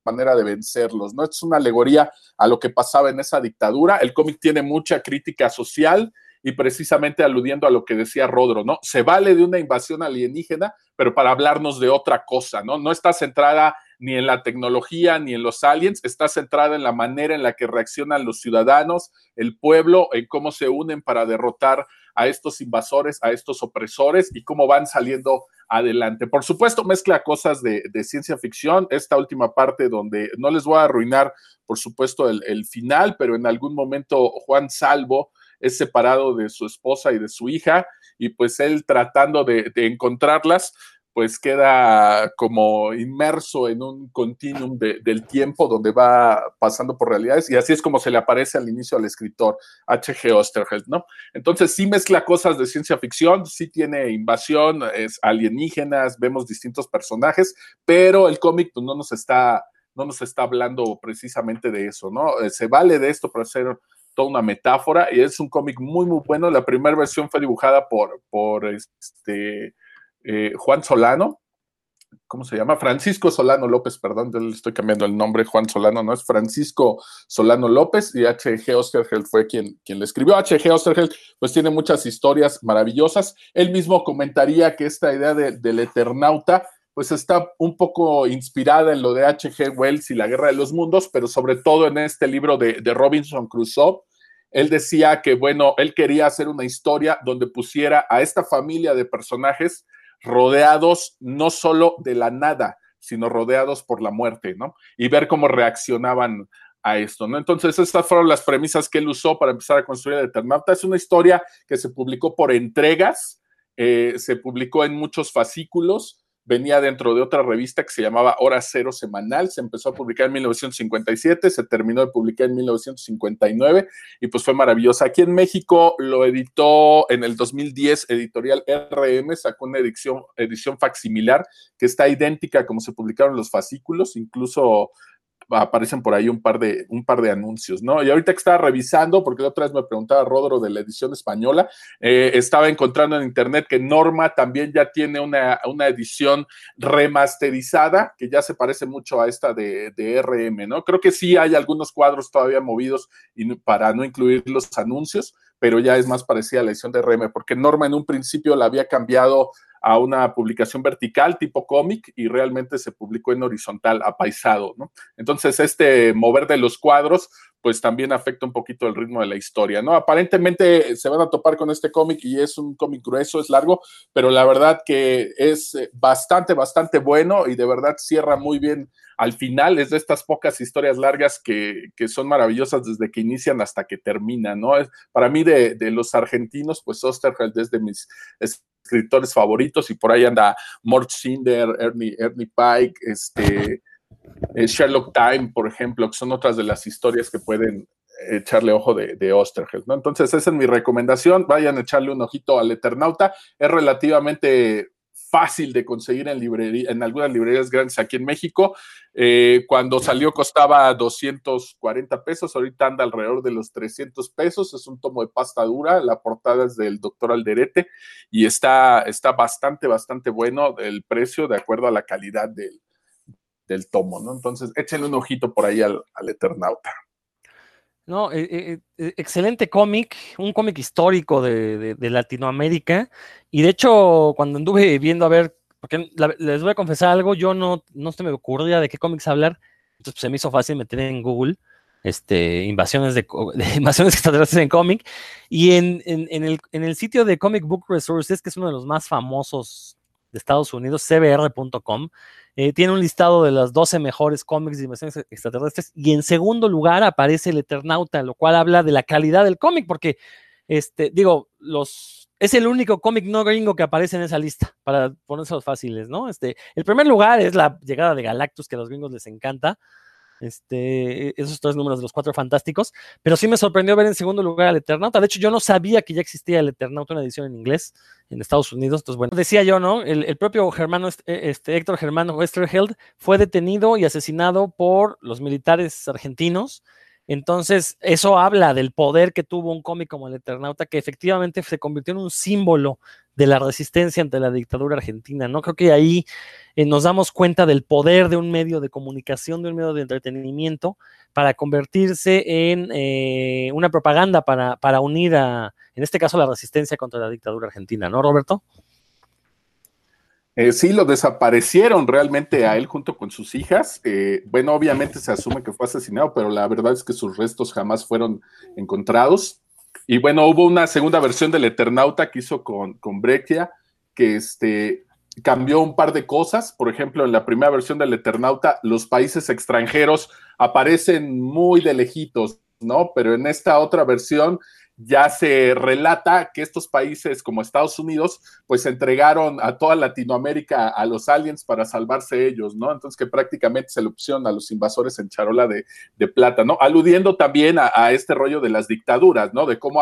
manera de vencerlos, ¿no? Es una alegoría a lo que pasaba en esa dictadura. El cómic tiene mucha crítica social y precisamente aludiendo a lo que decía Rodro, ¿no? Se vale de una invasión alienígena, pero para hablarnos de otra cosa, ¿no? No está centrada ni en la tecnología, ni en los aliens, está centrada en la manera en la que reaccionan los ciudadanos, el pueblo, en cómo se unen para derrotar a estos invasores, a estos opresores y cómo van saliendo adelante. Por supuesto, mezcla cosas de, ciencia ficción, esta última parte donde no les voy a arruinar, por supuesto, el, final, pero en algún momento Juan Salvo es separado de su esposa y de su hija y pues él tratando de encontrarlas, pues queda como inmerso en un continuum del tiempo donde va pasando por realidades y así es como se le aparece al inicio al escritor H.G. Osterheld, ¿no? Entonces sí mezcla cosas de ciencia ficción, sí tiene invasión, es alienígenas, vemos distintos personajes, pero el cómic pues, no nos está no nos está hablando precisamente de eso, ¿no? Eh, se vale de esto para hacer toda una metáfora y es un cómic muy, muy bueno. La primera versión fue dibujada por, por este, eh, Juan Solano, ¿cómo se llama? Francisco Solano López, perdón, le estoy cambiando el nombre, Juan Solano, no es Francisco Solano López y H.G. Osterheld fue quien, quien le escribió. H.G. Osterheld pues tiene muchas historias maravillosas. Él mismo comentaría que esta idea del Eternauta pues está un poco inspirada en lo de H.G. Wells y la Guerra de los Mundos, pero sobre todo en este libro de, de Robinson Crusoe, él decía que, bueno, él quería hacer una historia donde pusiera a esta familia de personajes rodeados no solo de la nada, sino rodeados por la muerte, ¿no? Y ver cómo reaccionaban a esto, ¿no? Entonces, estas fueron las premisas que él usó para empezar a construir el Eternauta. Es una historia que se publicó por entregas, eh, se publicó en muchos fascículos, venía dentro de otra revista que se llamaba Hora Cero Semanal, se empezó a publicar en 1957, se terminó de publicar en 1959 y pues fue maravillosa. Aquí en México lo editó en el 2010 Editorial RM, sacó una edición, edición facsimilar que está idéntica como se publicaron los fascículos, incluso aparecen por ahí un par de, un par de anuncios, ¿no? Y ahorita que estaba revisando, porque la otra vez me preguntaba Rodro de la edición española, eh, estaba encontrando en internet que Norma también ya tiene una, edición remasterizada, que ya se parece mucho a esta de, de, RM, ¿no? Creo que sí hay algunos cuadros todavía movidos para no incluir los anuncios, pero ya es más parecida a la edición de RM, porque Norma en un principio la había cambiado a una publicación vertical tipo cómic y realmente se publicó en horizontal, apaisado, ¿no? Entonces, este mover de los cuadros, pues también afecta un poquito el ritmo de la historia, ¿no? Aparentemente se van a topar con este cómic y es un cómic grueso, es largo, pero la verdad que es bastante, bastante bueno y de verdad cierra muy bien al final es de estas pocas historias largas que, son maravillosas desde que inician hasta que terminan, ¿no? Para mí de, los argentinos, pues Osterheld es de mis escritores favoritos y por ahí anda Mort Cinder, Ernie, Ernie Pike, este, Sherlock Time, por ejemplo, que son otras de las historias que pueden echarle ojo de, de Osterheld, ¿no? Entonces, esa es mi recomendación. Vayan a echarle un ojito al Eternauta. Es relativamente fácil de conseguir en, librería, en algunas librerías grandes aquí en México. Eh, cuando salió costaba 240 pesos, ahorita anda alrededor de los 300 pesos. Es un tomo de pasta dura, la portada es del doctor Alderete y está, está bastante, bastante bueno el precio de acuerdo a la calidad del, del tomo, ¿no? Entonces, échenle un ojito por ahí al, Eternauta. No, eh, eh, eh, excelente cómic, un cómic histórico de, Latinoamérica. Y de hecho, cuando anduve viendo a ver, porque les voy a confesar algo, yo no, no se me ocurría de qué cómics hablar, entonces pues, se me hizo fácil meter en Google este, invasiones de, invasiones extraterrestres en cómic. Y en, en, el, en el sitio de Comic Book Resources, que es uno de los más famosos de Estados Unidos, cbr.com, eh, tiene un listado de las 12 mejores cómics de invasiones extraterrestres y en segundo lugar aparece el Eternauta, lo cual habla de la calidad del cómic, porque, este, digo, los, es el único cómic no gringo que aparece en esa lista, para ponerse fáciles, ¿no? Este, el primer lugar es la llegada de Galactus, que a los gringos les encanta, este, e, esos tres números de los cuatro fantásticos, pero sí me sorprendió ver en segundo lugar al Eternauta. De hecho, yo no sabía que ya existía el Eternauta, una edición en inglés en Estados Unidos. Entonces, bueno, decía yo, ¿no? El, propio Germano, e, este, Héctor Germano Westerheld fue detenido y asesinado por los militares argentinos. Entonces, eso habla del poder que tuvo un cómic como el Eternauta, que efectivamente se convirtió en un símbolo de la resistencia ante la dictadura argentina, ¿no? Creo que ahí eh, nos damos cuenta del poder de un medio de comunicación, de un medio de entretenimiento, para convertirse en eh, una propaganda para, para unir a, en este caso, la resistencia contra la dictadura argentina, ¿no, Roberto? Eh, sí, lo desaparecieron realmente a él junto con sus hijas. Eh, bueno, obviamente se asume que fue asesinado, pero la verdad es que sus restos jamás fueron encontrados. Y bueno, hubo una segunda versión del Eternauta que hizo con, con Brechia, que este, cambió un par de cosas. Por ejemplo, en la primera versión del Eternauta, los países extranjeros aparecen muy de lejitos, ¿no? Pero en esta otra versión ya se relata que estos países como Estados Unidos, pues entregaron a toda Latinoamérica a los aliens para salvarse ellos, ¿no? Entonces que prácticamente se le opción a los invasores en charola de, plata, ¿no? Aludiendo también a, este rollo de las dictaduras, ¿no? De cómo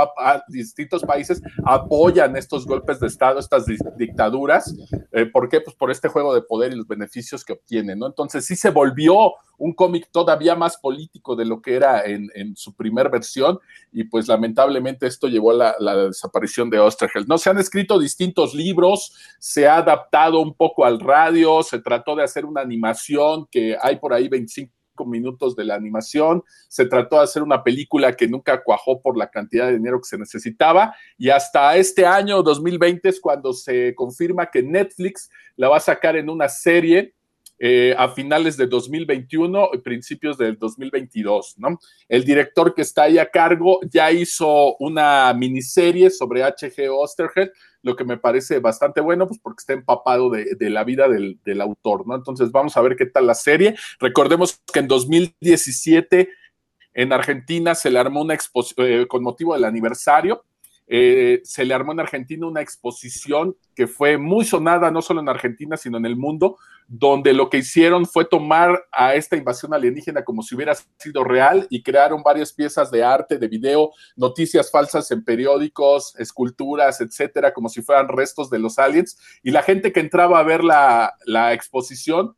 distintos países apoyan estos golpes de Estado, estas dictaduras. Eh, ¿Por qué? Pues por este juego de poder y los beneficios que obtienen, ¿no? Entonces sí se volvió un cómic todavía más político de lo que era en, en su primer versión y pues lamentablemente esto llevó a la, desaparición de Osterheld. No, se han escrito distintos libros, se ha adaptado un poco al radio, se trató de hacer una animación que hay por ahí 25 minutos de la animación, se trató de hacer una película que nunca cuajó por la cantidad de dinero que se necesitaba y hasta este año 2020 es cuando se confirma que Netflix la va a sacar en una serie eh, a finales de 2021 y principios del 2022, ¿no? El director que está ahí a cargo ya hizo una miniserie sobre H.G. Osterhead, lo que me parece bastante bueno, pues porque está empapado de, la vida del, autor, ¿no? Entonces vamos a ver qué tal la serie. Recordemos que en 2017 en Argentina se le armó una exposición eh, con motivo del aniversario eh, se le armó en Argentina una exposición que fue muy sonada, no solo en Argentina, sino en el mundo, donde lo que hicieron fue tomar a esta invasión alienígena como si hubiera sido real y crearon varias piezas de arte, de video, noticias falsas en periódicos, esculturas, etcétera, como si fueran restos de los aliens. Y la gente que entraba a ver la, la exposición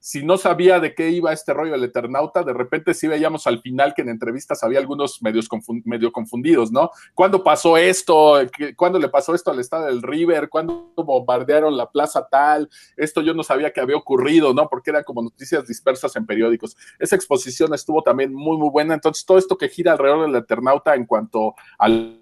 si no sabía de qué iba este rollo del Eternauta, de repente sí veíamos al final que en entrevistas había algunos medios medio confundidos, ¿no? ¿Cuándo pasó esto? ¿Cuándo le pasó esto al estado del River? ¿Cuándo bombardearon la plaza tal? Esto yo no sabía que había ocurrido, ¿no? Porque eran como noticias dispersas en periódicos. Esa exposición estuvo también muy, muy buena. Entonces, todo esto que gira alrededor del Eternauta en cuanto al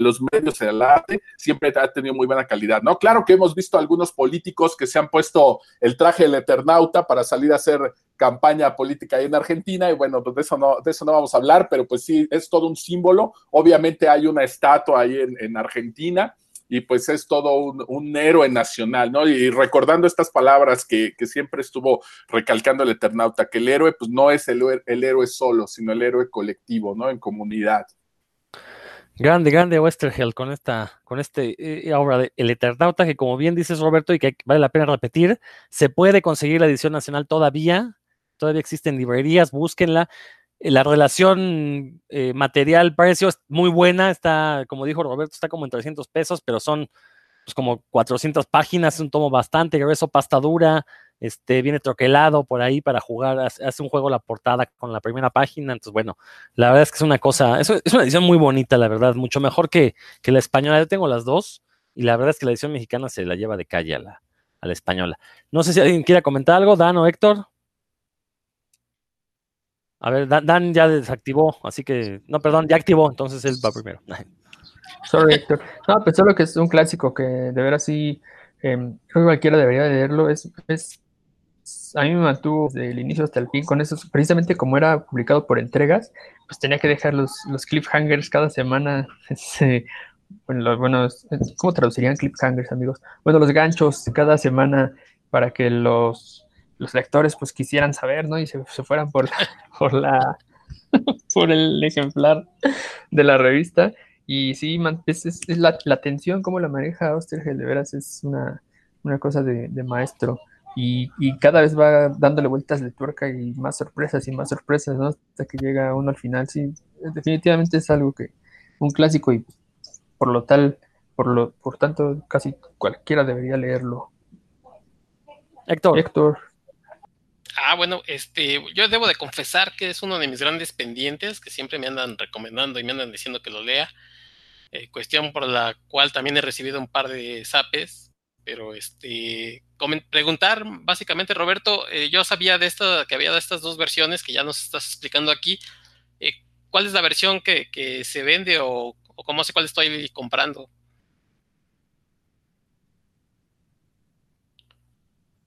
los medios, el arte, siempre ha tenido muy buena calidad, ¿no? Claro que hemos visto algunos políticos que se han puesto el traje del Eternauta para salir a hacer campaña política ahí en Argentina, y bueno, pues de eso no, de eso no vamos a hablar, pero pues sí, es todo un símbolo. Obviamente hay una estatua ahí en, Argentina, y pues es todo un, héroe nacional, ¿no? Y recordando estas palabras que, siempre estuvo recalcando el Eternauta, que el héroe pues no es el, el héroe solo, sino el héroe colectivo, ¿no? En comunidad. Grande, grande Westerheld con esta, con este eh, obra de El Eternauta, que como bien dices Roberto, y que vale la pena repetir, se puede conseguir la edición nacional todavía, todavía existen librerías, búsquenla. Eh, la relación eh, material-precio es muy buena, está, como dijo Roberto, está como en 300 pesos, pero son pues, como 400 páginas, es un tomo bastante grueso, pasta dura, este, viene troquelado por ahí para jugar, hace un juego la portada con la primera página, entonces bueno, la verdad es que es una cosa, es, una edición muy bonita, la verdad, mucho mejor que, la española, yo tengo las dos, y la verdad es que la edición mexicana se la lleva de calle a la, a la española. No sé si alguien quiera comentar algo, Dan o Héctor. A ver, Dan, ya desactivó, así que, no, perdón, ya activó, entonces él va primero. Sorry, Héctor. No, pues solo que es un clásico que de veras sí, eh, creo que cualquiera debería leerlo. Es a mí me mantuvo desde el inicio hasta el fin con eso, precisamente como era publicado por entregas, pues tenía que dejar los, los cliffhangers cada semana. bueno, bueno, ¿cómo traducirían cliffhangers, amigos? Bueno, los ganchos cada semana para que los, los lectores pues quisieran saber, ¿no? Y se, fueran por la, por la, por el ejemplar de la revista. Y sí, es, la, la tensión, cómo la maneja Ostergel, de veras es una, una cosa de maestro y, cada vez va dándole vueltas de tuerca y más sorpresas y más sorpresas, ¿no? Hasta que llega uno al final, sí, definitivamente es algo que, un clásico y por lo tal, por lo, por tanto, casi cualquiera debería leerlo. Héctor. Héctor. Ah, bueno, este, yo debo de confesar que es uno de mis grandes pendientes que siempre me andan recomendando y me andan diciendo que lo lea. Eh, cuestión por la cual también he recibido un par de zapes pero este preguntar básicamente Roberto eh, yo sabía de esta que había de estas dos versiones que ya nos estás explicando aquí eh, cuál es la versión que, se vende o, cómo sé cuál estoy comprando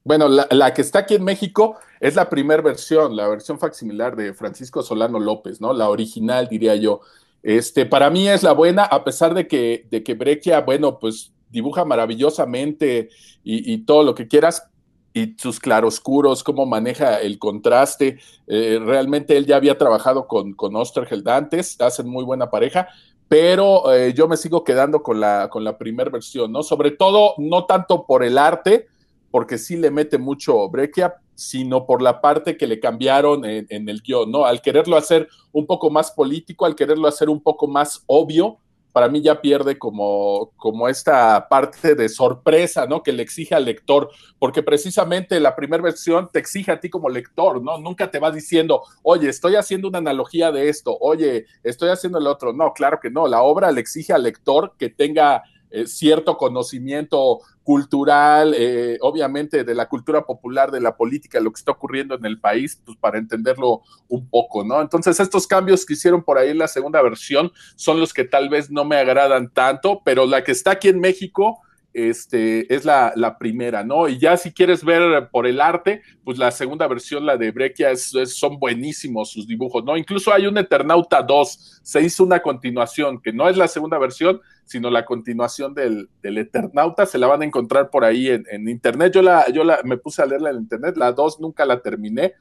Bueno, la, que está aquí en México es la primera versión, la versión facsimilar de Francisco Solano López, ¿no? La original, diría yo. Este, para mí es la buena, a pesar de que, de que Breccia, bueno, pues dibuja maravillosamente y, todo lo que quieras, y sus claroscuros, cómo maneja el contraste. Eh, realmente él ya había trabajado con, con Osterheld antes, hacen muy buena pareja, pero eh, yo me sigo quedando con la, con la primera versión, ¿no? Sobre todo, no tanto por el arte, porque sí le mete mucho Breccia, sino por la parte que le cambiaron en, el guion, ¿no? Al quererlo hacer un poco más político, al quererlo hacer un poco más obvio, para mí ya pierde como, como esta parte de sorpresa, ¿no? Que le exige al lector, porque precisamente la primera versión te exige a ti como lector, ¿no? Nunca te va diciendo, oye, estoy haciendo una analogía de esto, oye, estoy haciendo el otro. No, claro que no, la obra le exige al lector que tenga eh, cierto conocimiento cultural, eh, obviamente de la cultura popular, de la política, lo que está ocurriendo en el país, pues para entenderlo un poco, ¿no? Entonces estos cambios que hicieron por ahí en la segunda versión son los que tal vez no me agradan tanto, pero la que está aquí en México este, es la, primera, ¿no? Y ya si quieres ver por el arte, pues la segunda versión, la de Breccia, es, son buenísimos sus dibujos, ¿no? Incluso hay un Eternauta 2, se hizo una continuación, que no es la segunda versión, sino la continuación del, Eternauta, se la van a encontrar por ahí en, internet. Yo, la, yo la, me puse a leerla en internet, la 2 nunca la terminé,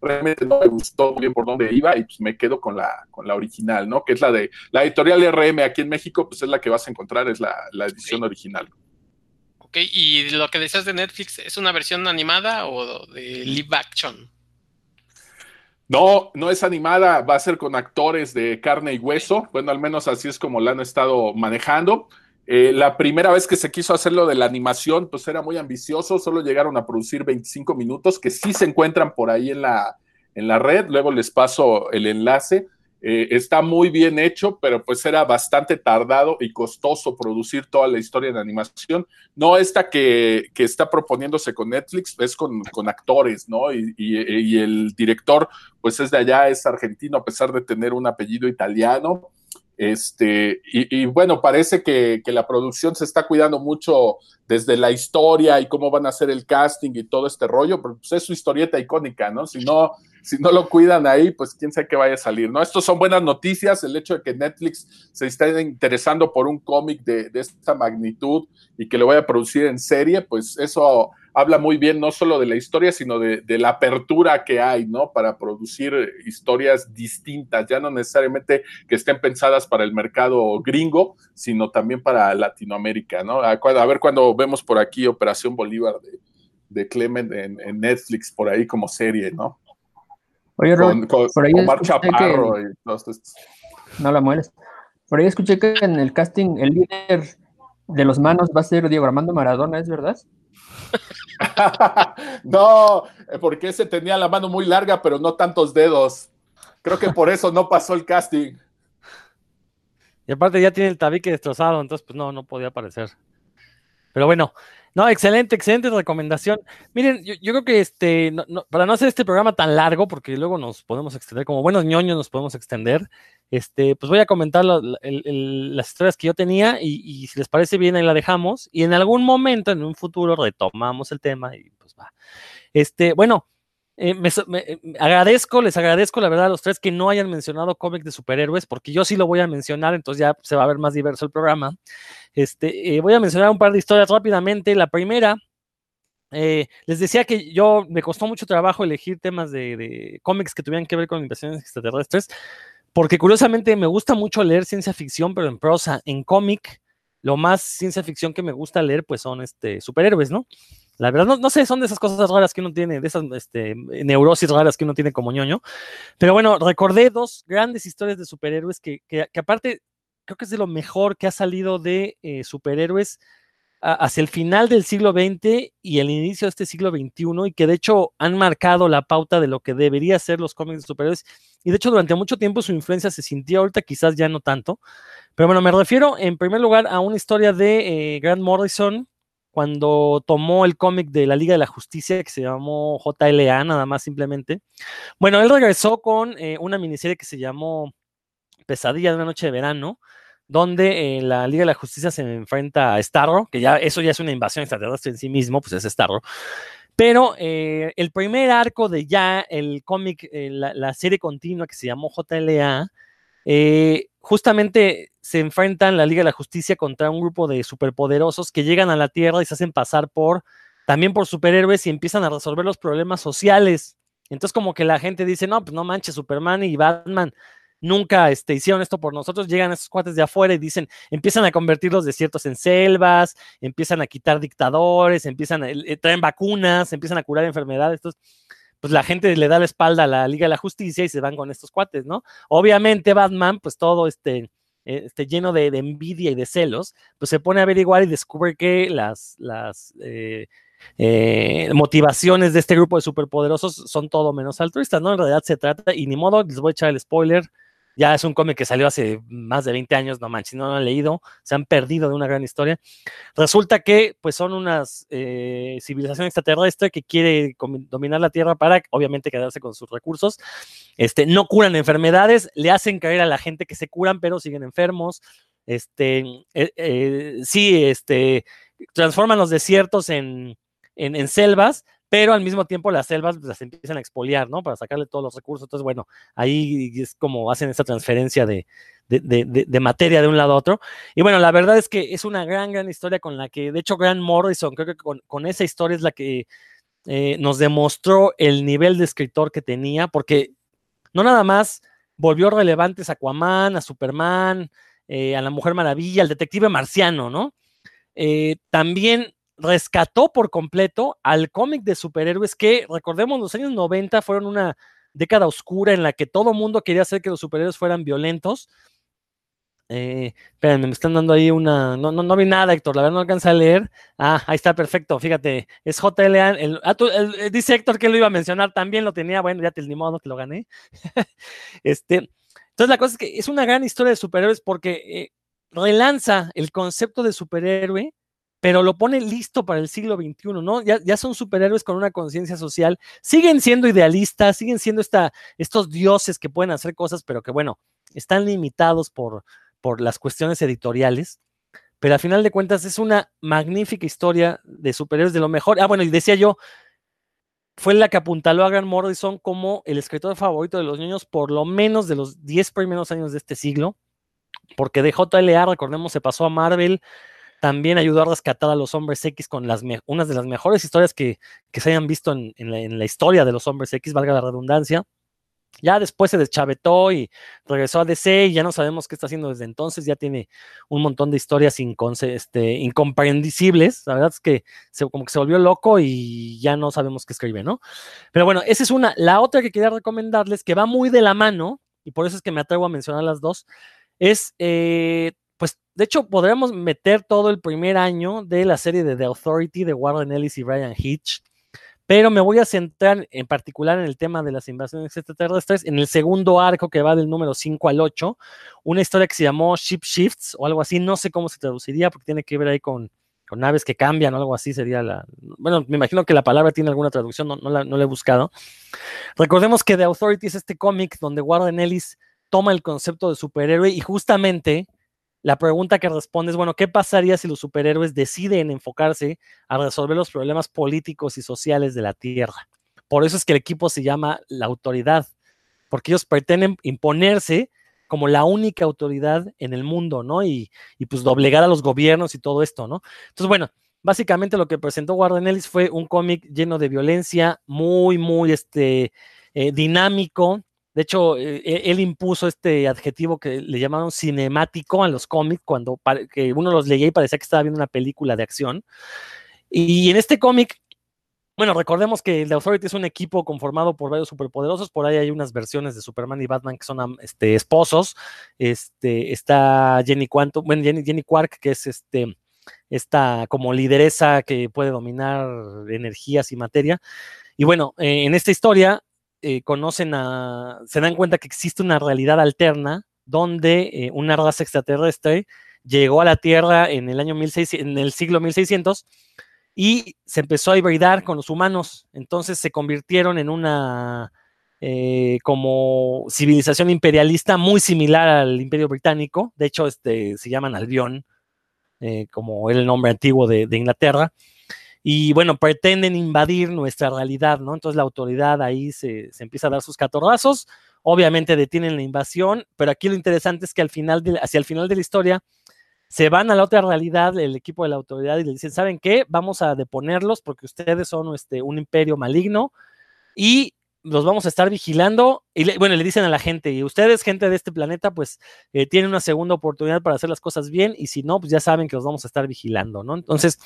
realmente no me gustó bien por dónde iba y pues me quedo con la, con la original, ¿no? Que es la de la editorial RM aquí en México, pues es la que vas a encontrar, es la, edición original. Ok, y lo que decías de Netflix, ¿es una versión animada o de live action? No, no es animada, va a ser con actores de carne y hueso. Bueno, al menos así es como la han estado manejando. Eh, la primera vez que se quiso hacerlo de la animación, pues era muy ambicioso, solo llegaron a producir 25 minutos, que sí se encuentran por ahí en la, en la red, luego les paso el enlace. Eh, está muy bien hecho, pero pues era bastante tardado y costoso producir toda la historia de animación. No esta que, que está proponiéndose con Netflix, es con, con actores, ¿no? Y, y, el director, pues es de allá, es argentino, a pesar de tener un apellido italiano. Este, y, bueno, parece que, la producción se está cuidando mucho desde la historia y cómo van a hacer el casting y todo este rollo, pero pues es su historieta icónica, ¿no? Si no, si no lo cuidan ahí, pues quién sabe qué vaya a salir, ¿no? Estos son buenas noticias, el hecho de que Netflix se esté interesando por un cómic de, de esta magnitud y que lo vaya a producir en serie, pues eso habla muy bien no solo de la historia, sino de, la apertura que hay, ¿no? Para producir historias distintas, ya no necesariamente que estén pensadas para el mercado gringo, sino también para Latinoamérica, ¿no? A, ver cuando vemos por aquí Operación Bolívar de, Clement en, Netflix, por ahí como serie, ¿no? Oye, con, por ahí Omar Chaparro y No la mueres. Por ahí escuché que en el casting el líder de los manos va a ser Diego Armando Maradona, ¿es verdad? no, porque ese tenía la mano muy larga, pero no tantos dedos. Creo que por eso no pasó el casting. Y aparte ya tiene el tabique destrozado, entonces pues no, no podía aparecer. Pero bueno, no, excelente, excelente recomendación. Miren, yo, creo que este, para no hacer este programa tan largo, porque luego nos podemos extender, como buenos ñoños nos podemos extender, este, pues voy a comentar las historias que yo tenía y, si les parece bien ahí la dejamos y en algún momento, en un futuro, retomamos el tema y pues va. Este, bueno, eh, eh, agradezco, les agradezco la verdad a los tres que no hayan mencionado cómics de superhéroes, porque yo sí lo voy a mencionar, entonces ya se va a ver más diverso el programa. Este, eh, voy a mencionar un par de historias rápidamente. La primera, les decía que yo me costó mucho trabajo elegir temas de, de cómics que tuvieran que ver con invasiones extraterrestres porque curiosamente me gusta mucho leer ciencia ficción, pero en prosa, en cómic, lo más ciencia ficción que me gusta leer, pues son este, superhéroes, ¿no? La verdad, no, sé, son de esas cosas raras que uno tiene, de esas este, neurosis raras que uno tiene como ñoño. Pero bueno, recordé dos grandes historias de superhéroes que, que, aparte creo que es de lo mejor que ha salido de eh, superhéroes hacia el final del siglo XX y el inicio de este siglo XXI y que de hecho han marcado la pauta de lo que debería ser los cómics de superhéroes y de hecho durante mucho tiempo su influencia se sintió, ahorita quizás ya no tanto, pero bueno, me refiero en primer lugar a una historia de eh, Grant Morrison cuando tomó el cómic de la Liga de la Justicia que se llamó JLA, nada más simplemente. Bueno, él regresó con eh, una miniserie que se llamó Pesadilla de una noche de verano, donde eh, la Liga de la Justicia se enfrenta a Starro, que ya eso ya es una invasión extraterrestre en sí mismo, pues es Starro. Pero eh, el primer arco de ya el cómic, eh, la, serie continua que se llamó JLA, justamente se enfrentan la Liga de la Justicia contra un grupo de superpoderosos que llegan a la Tierra y se hacen pasar por también por superhéroes y empiezan a resolver los problemas sociales. Entonces como que la gente dice, no, pues no manches, Superman y Batman nunca este, hicieron esto por nosotros, llegan esos cuates de afuera y dicen, empiezan a convertir los desiertos en selvas, empiezan a quitar dictadores, empiezan a eh, traen vacunas, empiezan a curar enfermedades. Entonces, pues la gente le da la espalda a la Liga de la Justicia y se van con estos cuates, ¿no? Obviamente Batman, pues todo este, este lleno de, envidia y de celos, pues se pone a averiguar y descubre que las, las eh, eh, motivaciones de este grupo de superpoderosos son todo menos altruistas, ¿no? En realidad se trata, y ni modo, les voy a echar el spoiler, ya es un cómic que salió hace más de 20 años, no manches, no lo han leído, se han perdido de una gran historia. Resulta que pues son unas eh, civilización extraterrestre que quiere dominar la Tierra para obviamente quedarse con sus recursos. Este, no curan enfermedades, le hacen creer a la gente que se curan, pero siguen enfermos. Este, eh, eh, sí, este, transforman los desiertos en, en selvas, pero al mismo tiempo las selvas pues, las empiezan a expoliar, ¿no? Para sacarle todos los recursos. Entonces, bueno, ahí es como hacen esta transferencia de, materia de un lado a otro. Y bueno, la verdad es que es una gran, gran historia con la que, de hecho, Grant Morrison, creo que con, esa historia es la que eh, nos demostró el nivel de escritor que tenía, porque no nada más volvió relevantes a Aquaman, a Superman, eh, a la Mujer Maravilla, al detective marciano, ¿no? Eh, también rescató por completo al cómic de superhéroes que, recordemos, los años 90 fueron una década oscura en la que todo mundo quería hacer que los superhéroes fueran violentos. Eh, me están dando ahí una. No, no, no vi nada, Héctor, la verdad no alcanza a leer. Ah, ahí está, perfecto. Fíjate, es JLA. El, ah, dice Héctor que lo iba a mencionar, también lo tenía. Bueno, ya te ni modo que lo gané. este, entonces, la cosa es que es una gran historia de superhéroes porque eh, relanza el concepto de superhéroe pero lo pone listo para el siglo XXI, ¿no? Ya, ya son superhéroes con una conciencia social, siguen siendo idealistas, siguen siendo esta, estos dioses que pueden hacer cosas, pero que bueno, están limitados por, por las cuestiones editoriales. Pero al final de cuentas es una magnífica historia de superhéroes de lo mejor. Ah, bueno, y decía yo, fue la que apuntaló a Grant Morrison como el escritor favorito de los niños por lo menos de los 10 primeros años de este siglo, porque de JLA, recordemos, se pasó a Marvel, también ayudó a rescatar a los hombres X con las unas de las mejores historias que, se hayan visto en, la, historia de los hombres X, valga la redundancia. Ya después se deschavetó y regresó a DC y ya no sabemos qué está haciendo desde entonces. Ya tiene un montón de historias este, incomprensibles. La verdad es que se, como que se volvió loco y ya no sabemos qué escribe, ¿no? Pero bueno, esa es una. La otra que quería recomendarles, que va muy de la mano, y por eso es que me atrevo a mencionar las dos, es eh, de hecho podríamos meter todo el primer año de la serie de The Authority de Warren Ellis y Brian Hitch, pero me voy a centrar en particular en el tema de las invasiones extraterrestres, en el segundo arco que va del número 5 al 8, una historia que se llamó Ship Shifts o algo así, no sé cómo se traduciría porque tiene que ver ahí con, naves que cambian o algo así sería la... Bueno, me imagino que la palabra tiene alguna traducción, no, no, la, no la he buscado. Recordemos que The Authority es este cómic donde Warren Ellis toma el concepto de superhéroe y justamente la pregunta que responde es, bueno, ¿qué pasaría si los superhéroes deciden enfocarse a resolver los problemas políticos y sociales de la Tierra? Por eso es que el equipo se llama la autoridad, porque ellos pretenden imponerse como la única autoridad en el mundo, ¿no? Y, pues doblegar a los gobiernos y todo esto, ¿no? Entonces, bueno, básicamente lo que presentó Warren Ellis fue un cómic lleno de violencia, muy, muy este, eh, dinámico, de hecho, eh, e, él impuso este adjetivo que le llamaron cinemático a los cómics, cuando que uno los leía y parecía que estaba viendo una película de acción. Y en este cómic, bueno, recordemos que The Authority es un equipo conformado por varios superpoderosos. Por ahí hay unas versiones de Superman y Batman que son este, esposos. Este, está Jenny Quantum, bueno, Jenny, Quark, que es este, esta como lideresa que puede dominar energías y materia. Y bueno, eh, en esta historia eh, conocen a, se dan cuenta que existe una realidad alterna donde eh, una raza extraterrestre llegó a la Tierra en el año 1600, en el siglo 1600 y se empezó a hibridar con los humanos. Entonces se convirtieron en una eh, como civilización imperialista muy similar al imperio británico. De hecho, este, se llaman Albión, eh, como el nombre antiguo de, Inglaterra. Y bueno, pretenden invadir nuestra realidad, ¿no? Entonces la autoridad ahí se, empieza a dar sus catorrazos. Obviamente detienen la invasión, pero aquí lo interesante es que al final hacia el final de la historia se van a la otra realidad el equipo de la autoridad y le dicen, ¿saben qué? Vamos a deponerlos porque ustedes son este, un imperio maligno y los vamos a estar vigilando. Y bueno, le dicen a la gente, y ustedes, gente de este planeta, pues eh, tienen una segunda oportunidad para hacer las cosas bien, y si no, pues ya saben que los vamos a estar vigilando, ¿no? Entonces,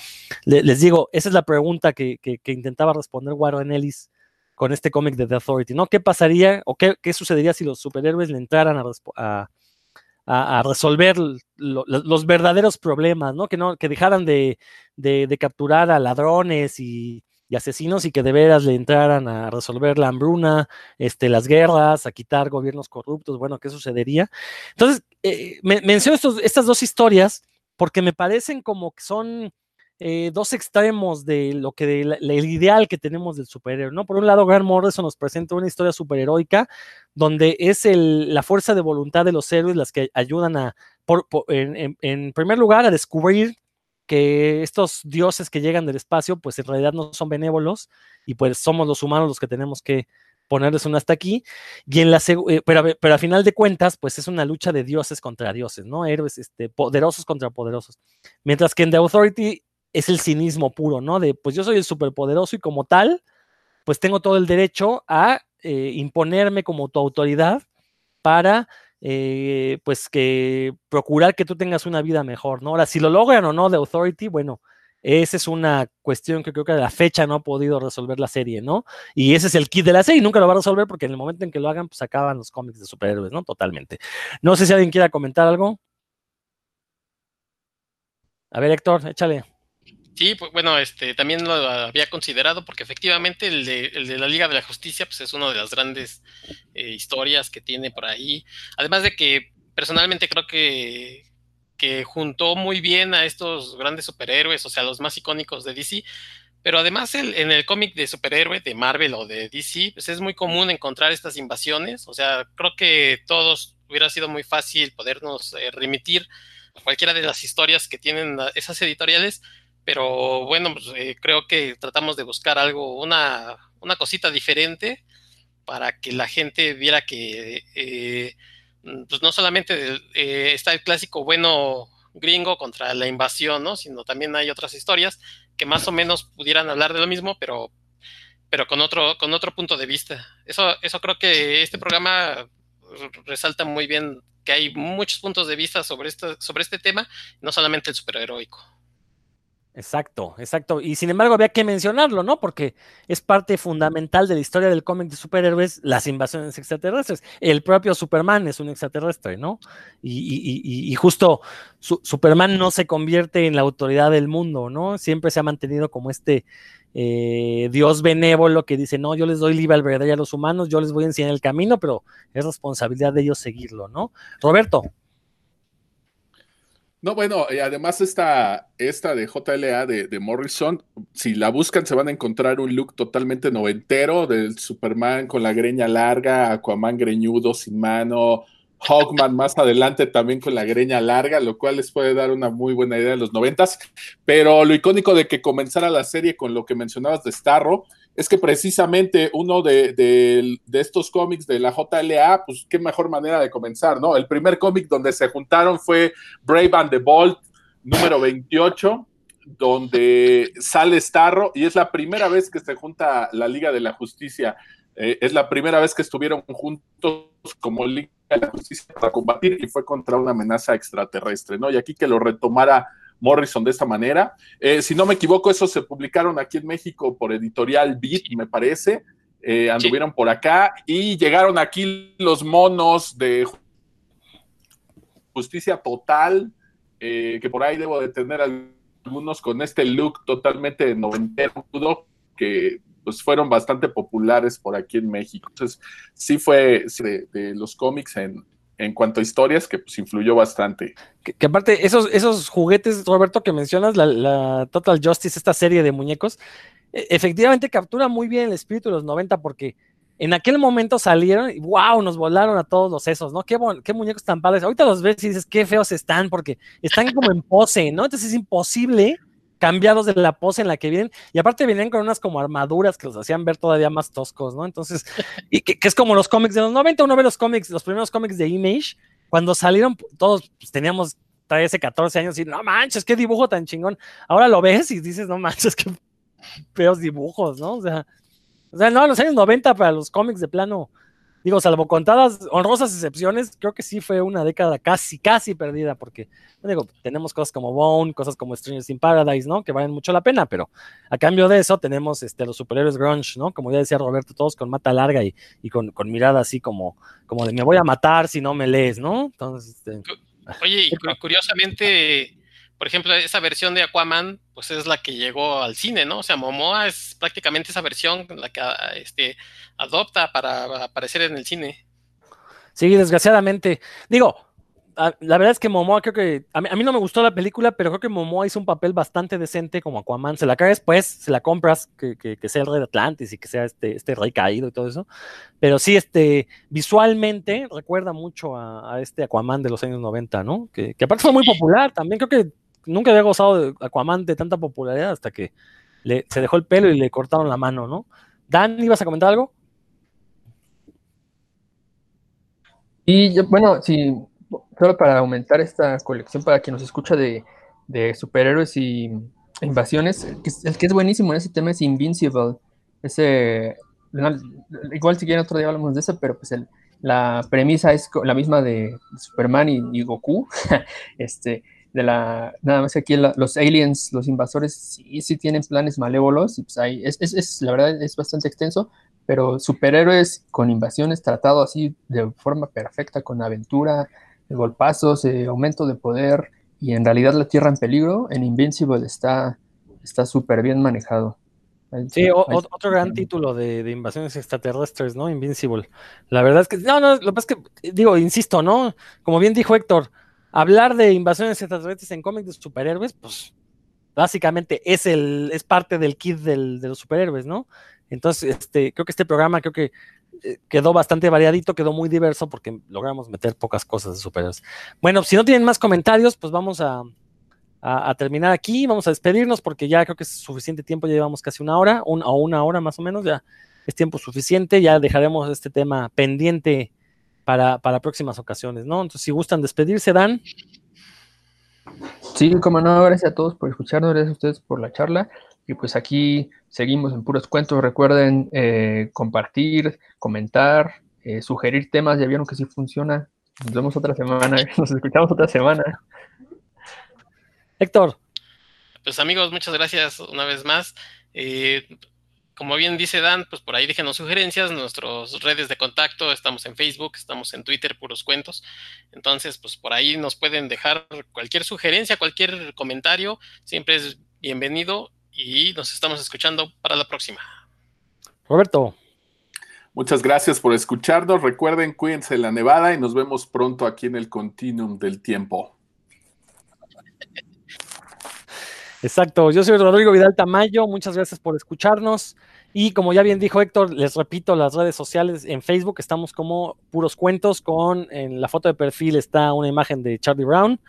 les digo, esa es la pregunta que, intentaba responder Warren Ellis con este cómic de The Authority, ¿no? ¿Qué pasaría o qué, sucedería si los superhéroes le entraran a, a, resolver los verdaderos problemas, ¿no? Que, no, que dejaran de capturar a ladrones y asesinos y que de veras le entraran a resolver la hambruna, este, las guerras, a quitar gobiernos corruptos, bueno, ¿qué sucedería? Entonces, eh, menciono estas dos historias porque me parecen como que son eh, dos extremos de lo que el ideal que tenemos del superhéroe, ¿no? Por un lado, Grant Morrison nos presenta una historia superheroica donde es la fuerza de voluntad de los héroes las que ayudan a, en primer lugar, a descubrir que estos dioses que llegan del espacio, pues en realidad no son benévolos y pues somos los humanos los que tenemos que ponerles un hasta aquí. Y en la eh, pero, pero a final de cuentas, pues es una lucha de dioses contra dioses, ¿no? Héroes este, poderosos contra poderosos. Mientras que en The Authority es el cinismo puro, ¿no? De pues yo soy el superpoderoso y como tal, pues tengo todo el derecho a eh, imponerme como tu autoridad para eh, pues que procurar que tú tengas una vida mejor, ¿no? Ahora, si lo logran o no de Authority, bueno, esa es una cuestión que creo que a la fecha no ha podido resolver la serie, ¿no? Y ese es el kit de la serie, nunca lo va a resolver porque en el momento en que lo hagan, pues acaban los cómics de superhéroes, ¿no? Totalmente. No sé si alguien quiera comentar algo. A ver, Héctor, échale. Sí, pues bueno, este también lo había considerado porque efectivamente el de, la Liga de la Justicia pues es una de las grandes eh, historias que tiene por ahí. Además de que personalmente creo que, que juntó muy bien a estos grandes superhéroes, o sea, los más icónicos de DC. Pero además el, en el cómic de superhéroe de Marvel o de DC, pues es muy común encontrar estas invasiones. O sea, creo que todos hubiera sido muy fácil podernos eh, remitir a cualquiera de las historias que tienen esas editoriales pero bueno, pues, eh, creo que tratamos de buscar algo, una, una, cosita diferente para que la gente viera que eh, pues no solamente eh, está el clásico bueno gringo contra la invasión, ¿no? sino también hay otras historias que más o menos pudieran hablar de lo mismo, pero, pero con, otro, con otro punto de vista. Eso, eso creo que este programa resalta muy bien que hay muchos puntos de vista sobre, esto, sobre este tema, no solamente el superheroico. Exacto, exacto. Y sin embargo había que mencionarlo, ¿no? Porque es parte fundamental de la historia del cómic de superhéroes, las invasiones extraterrestres. El propio Superman es un extraterrestre, ¿no? Y, justo Superman no se convierte en la autoridad del mundo, ¿no? Siempre se ha mantenido como este eh, Dios benévolo que dice, no, yo les doy libre albedrío a los humanos, yo les voy a enseñar el camino, pero es responsabilidad de ellos seguirlo, ¿no? Roberto. No, bueno, y además esta, esta de JLA de, Morrison, si la buscan se van a encontrar un look totalmente noventero del Superman con la greña larga, Aquaman greñudo sin mano, Hawkman más adelante también con la greña larga, lo cual les puede dar una muy buena idea de los noventas. Pero lo icónico de que comenzara la serie con lo que mencionabas de Starro, es que precisamente uno de, estos cómics de la JLA, pues qué mejor manera de comenzar, ¿no? El primer cómic donde se juntaron fue Brave and the Bold, número 28, donde sale Starro y es la primera vez que se junta la Liga de la Justicia. Eh, es la primera vez que estuvieron juntos como Liga de la Justicia para combatir y fue contra una amenaza extraterrestre, ¿no? Y aquí que lo retomara Morrison de esta manera. Eh, si no me equivoco, esos se publicaron aquí en México por editorial Beat, me parece. Eh, anduvieron por acá y llegaron aquí los monos de justicia total, eh, que por ahí debo de tener algunos con este look totalmente noventero, que pues fueron bastante populares por aquí en México. Entonces, sí fue de los cómics en, en cuanto a historias, que pues influyó bastante. Que, aparte, esos, esos juguetes, Roberto, que mencionas, la, Total Justice, esta serie de muñecos, e, efectivamente captura muy bien el espíritu de los 90 porque en aquel momento salieron y wow, nos volaron a todos los sesos, ¿no? Qué, qué muñecos tan padres. Ahorita los ves y dices, qué feos están, porque están como en pose, ¿no? Entonces es imposible cambiados de la pose en la que vienen, y aparte vienen con unas como armaduras que los hacían ver todavía más toscos, ¿no? Entonces, y que, es como los cómics de los 90, uno ve los cómics, los primeros cómics de Image, cuando salieron, todos pues, teníamos 13, 14 años y no manches, qué dibujo tan chingón. Ahora lo ves y dices, no manches, qué feos dibujos, ¿no? O sea, o sea, no, en los años 90 para los cómics de plano, digo, salvo contadas honrosas excepciones, creo que sí fue una década casi, casi perdida, porque, digo, tenemos cosas como Bone, cosas como Strangers in Paradise, ¿no? Que valen mucho la pena, pero a cambio de eso tenemos este, los superhéroes grunge, ¿no? Como ya decía Roberto, todos con mata larga y, y con, con, mirada así como, como de me voy a matar si no me lees, ¿no? Entonces, este... Oye, y curiosamente por ejemplo, esa versión de Aquaman, pues es la que llegó al cine, ¿no? O sea, Momoa es prácticamente esa versión la que este, adopta para aparecer en el cine. Sí, desgraciadamente. Digo, la verdad es que Momoa creo que a mí, no me gustó la película, pero creo que Momoa hizo un papel bastante decente como Aquaman. Se la cae después, se la compras, que, que, sea el rey de Atlantis y que sea este, este rey caído y todo eso. Pero sí, este, visualmente recuerda mucho a, este Aquaman de los años 90, ¿no? Que, que aparte fue muy popular. También creo que nunca había gozado de Aquaman de tanta popularidad hasta que se dejó el pelo y le cortaron la mano, ¿no? Dan, ¿ibas a comentar algo? Y bueno, sí, solo para aumentar esta colección para quien nos escucha de, superhéroes y invasiones, el que, es buenísimo en ese tema es Invincible. Ese, igual si quieren otro día hablamos de eso, pero pues la premisa es la misma de Superman y Goku. este, de la, nada más aquí los aliens, los invasores, sí, sí tienen planes malévolos, y pues ahí, es, es, la verdad es bastante extenso, pero superhéroes con invasiones tratado así de forma perfecta, con aventura, golpazos, eh, aumento de poder, y en realidad la Tierra en peligro, en Invincible está súper bien manejado. Sí, otro gran título de, de, invasiones extraterrestres, ¿no? Invincible. La verdad es que, no, no, lo que pasa es que, digo, insisto, ¿no? Como bien dijo Héctor, hablar de invasiones extraterrestres en cómics de superhéroes, pues básicamente es el es parte del kit de los superhéroes, ¿no? Entonces, este, creo que este programa creo que eh, quedó bastante variadito, quedó muy diverso porque logramos meter pocas cosas de superhéroes. Bueno, si no tienen más comentarios, pues vamos a, a, terminar aquí, vamos a despedirnos porque ya creo que es suficiente tiempo, ya llevamos casi una hora, o una hora más o menos, ya es tiempo suficiente, ya dejaremos este tema pendiente para, próximas ocasiones, ¿no? Entonces, si gustan despedirse, Dan. Sí, como no, gracias a todos por escucharnos, gracias a ustedes por la charla. Y pues aquí seguimos en puros cuentos. Recuerden eh, compartir, comentar, eh, sugerir temas. Ya vieron que sí funciona. Nos vemos otra semana. Nos escuchamos otra semana. Héctor. Pues amigos, muchas gracias una vez más. Eh, como bien dice Dan, pues por ahí déjenos sugerencias, nuestras redes de contacto, estamos en Facebook, estamos en Twitter, puros cuentos. Entonces, pues por ahí nos pueden dejar cualquier sugerencia, cualquier comentario, siempre es bienvenido y nos estamos escuchando para la próxima. Roberto. Muchas gracias por escucharnos. Recuerden, cuídense en la nevada y nos vemos pronto aquí en el Continuum del Tiempo. Exacto, yo soy Rodrigo Vidal Tamayo, muchas gracias por escucharnos. Y como ya bien dijo Héctor, les repito, las redes sociales en Facebook estamos como puros cuentos, con en la foto de perfil está una imagen de Charlie Brown.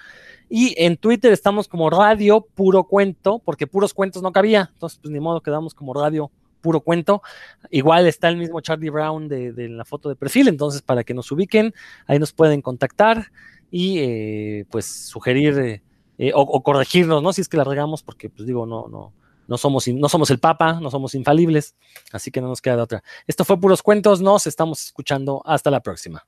Y en Twitter estamos como Radio Puro Cuento, porque puros cuentos no cabía, entonces pues ni modo quedamos como Radio Puro Cuento. Igual está el mismo Charlie Brown de, la foto de perfil, entonces para que nos ubiquen, ahí nos pueden contactar y eh, pues sugerir... Eh, eh, o, corregirnos, ¿no? Si es que la regamos, porque, pues digo, no, no, no somos, no somos el Papa, no somos infalibles, así que no nos queda de otra. Esto fue Puros Cuentos, nos estamos escuchando, hasta la próxima.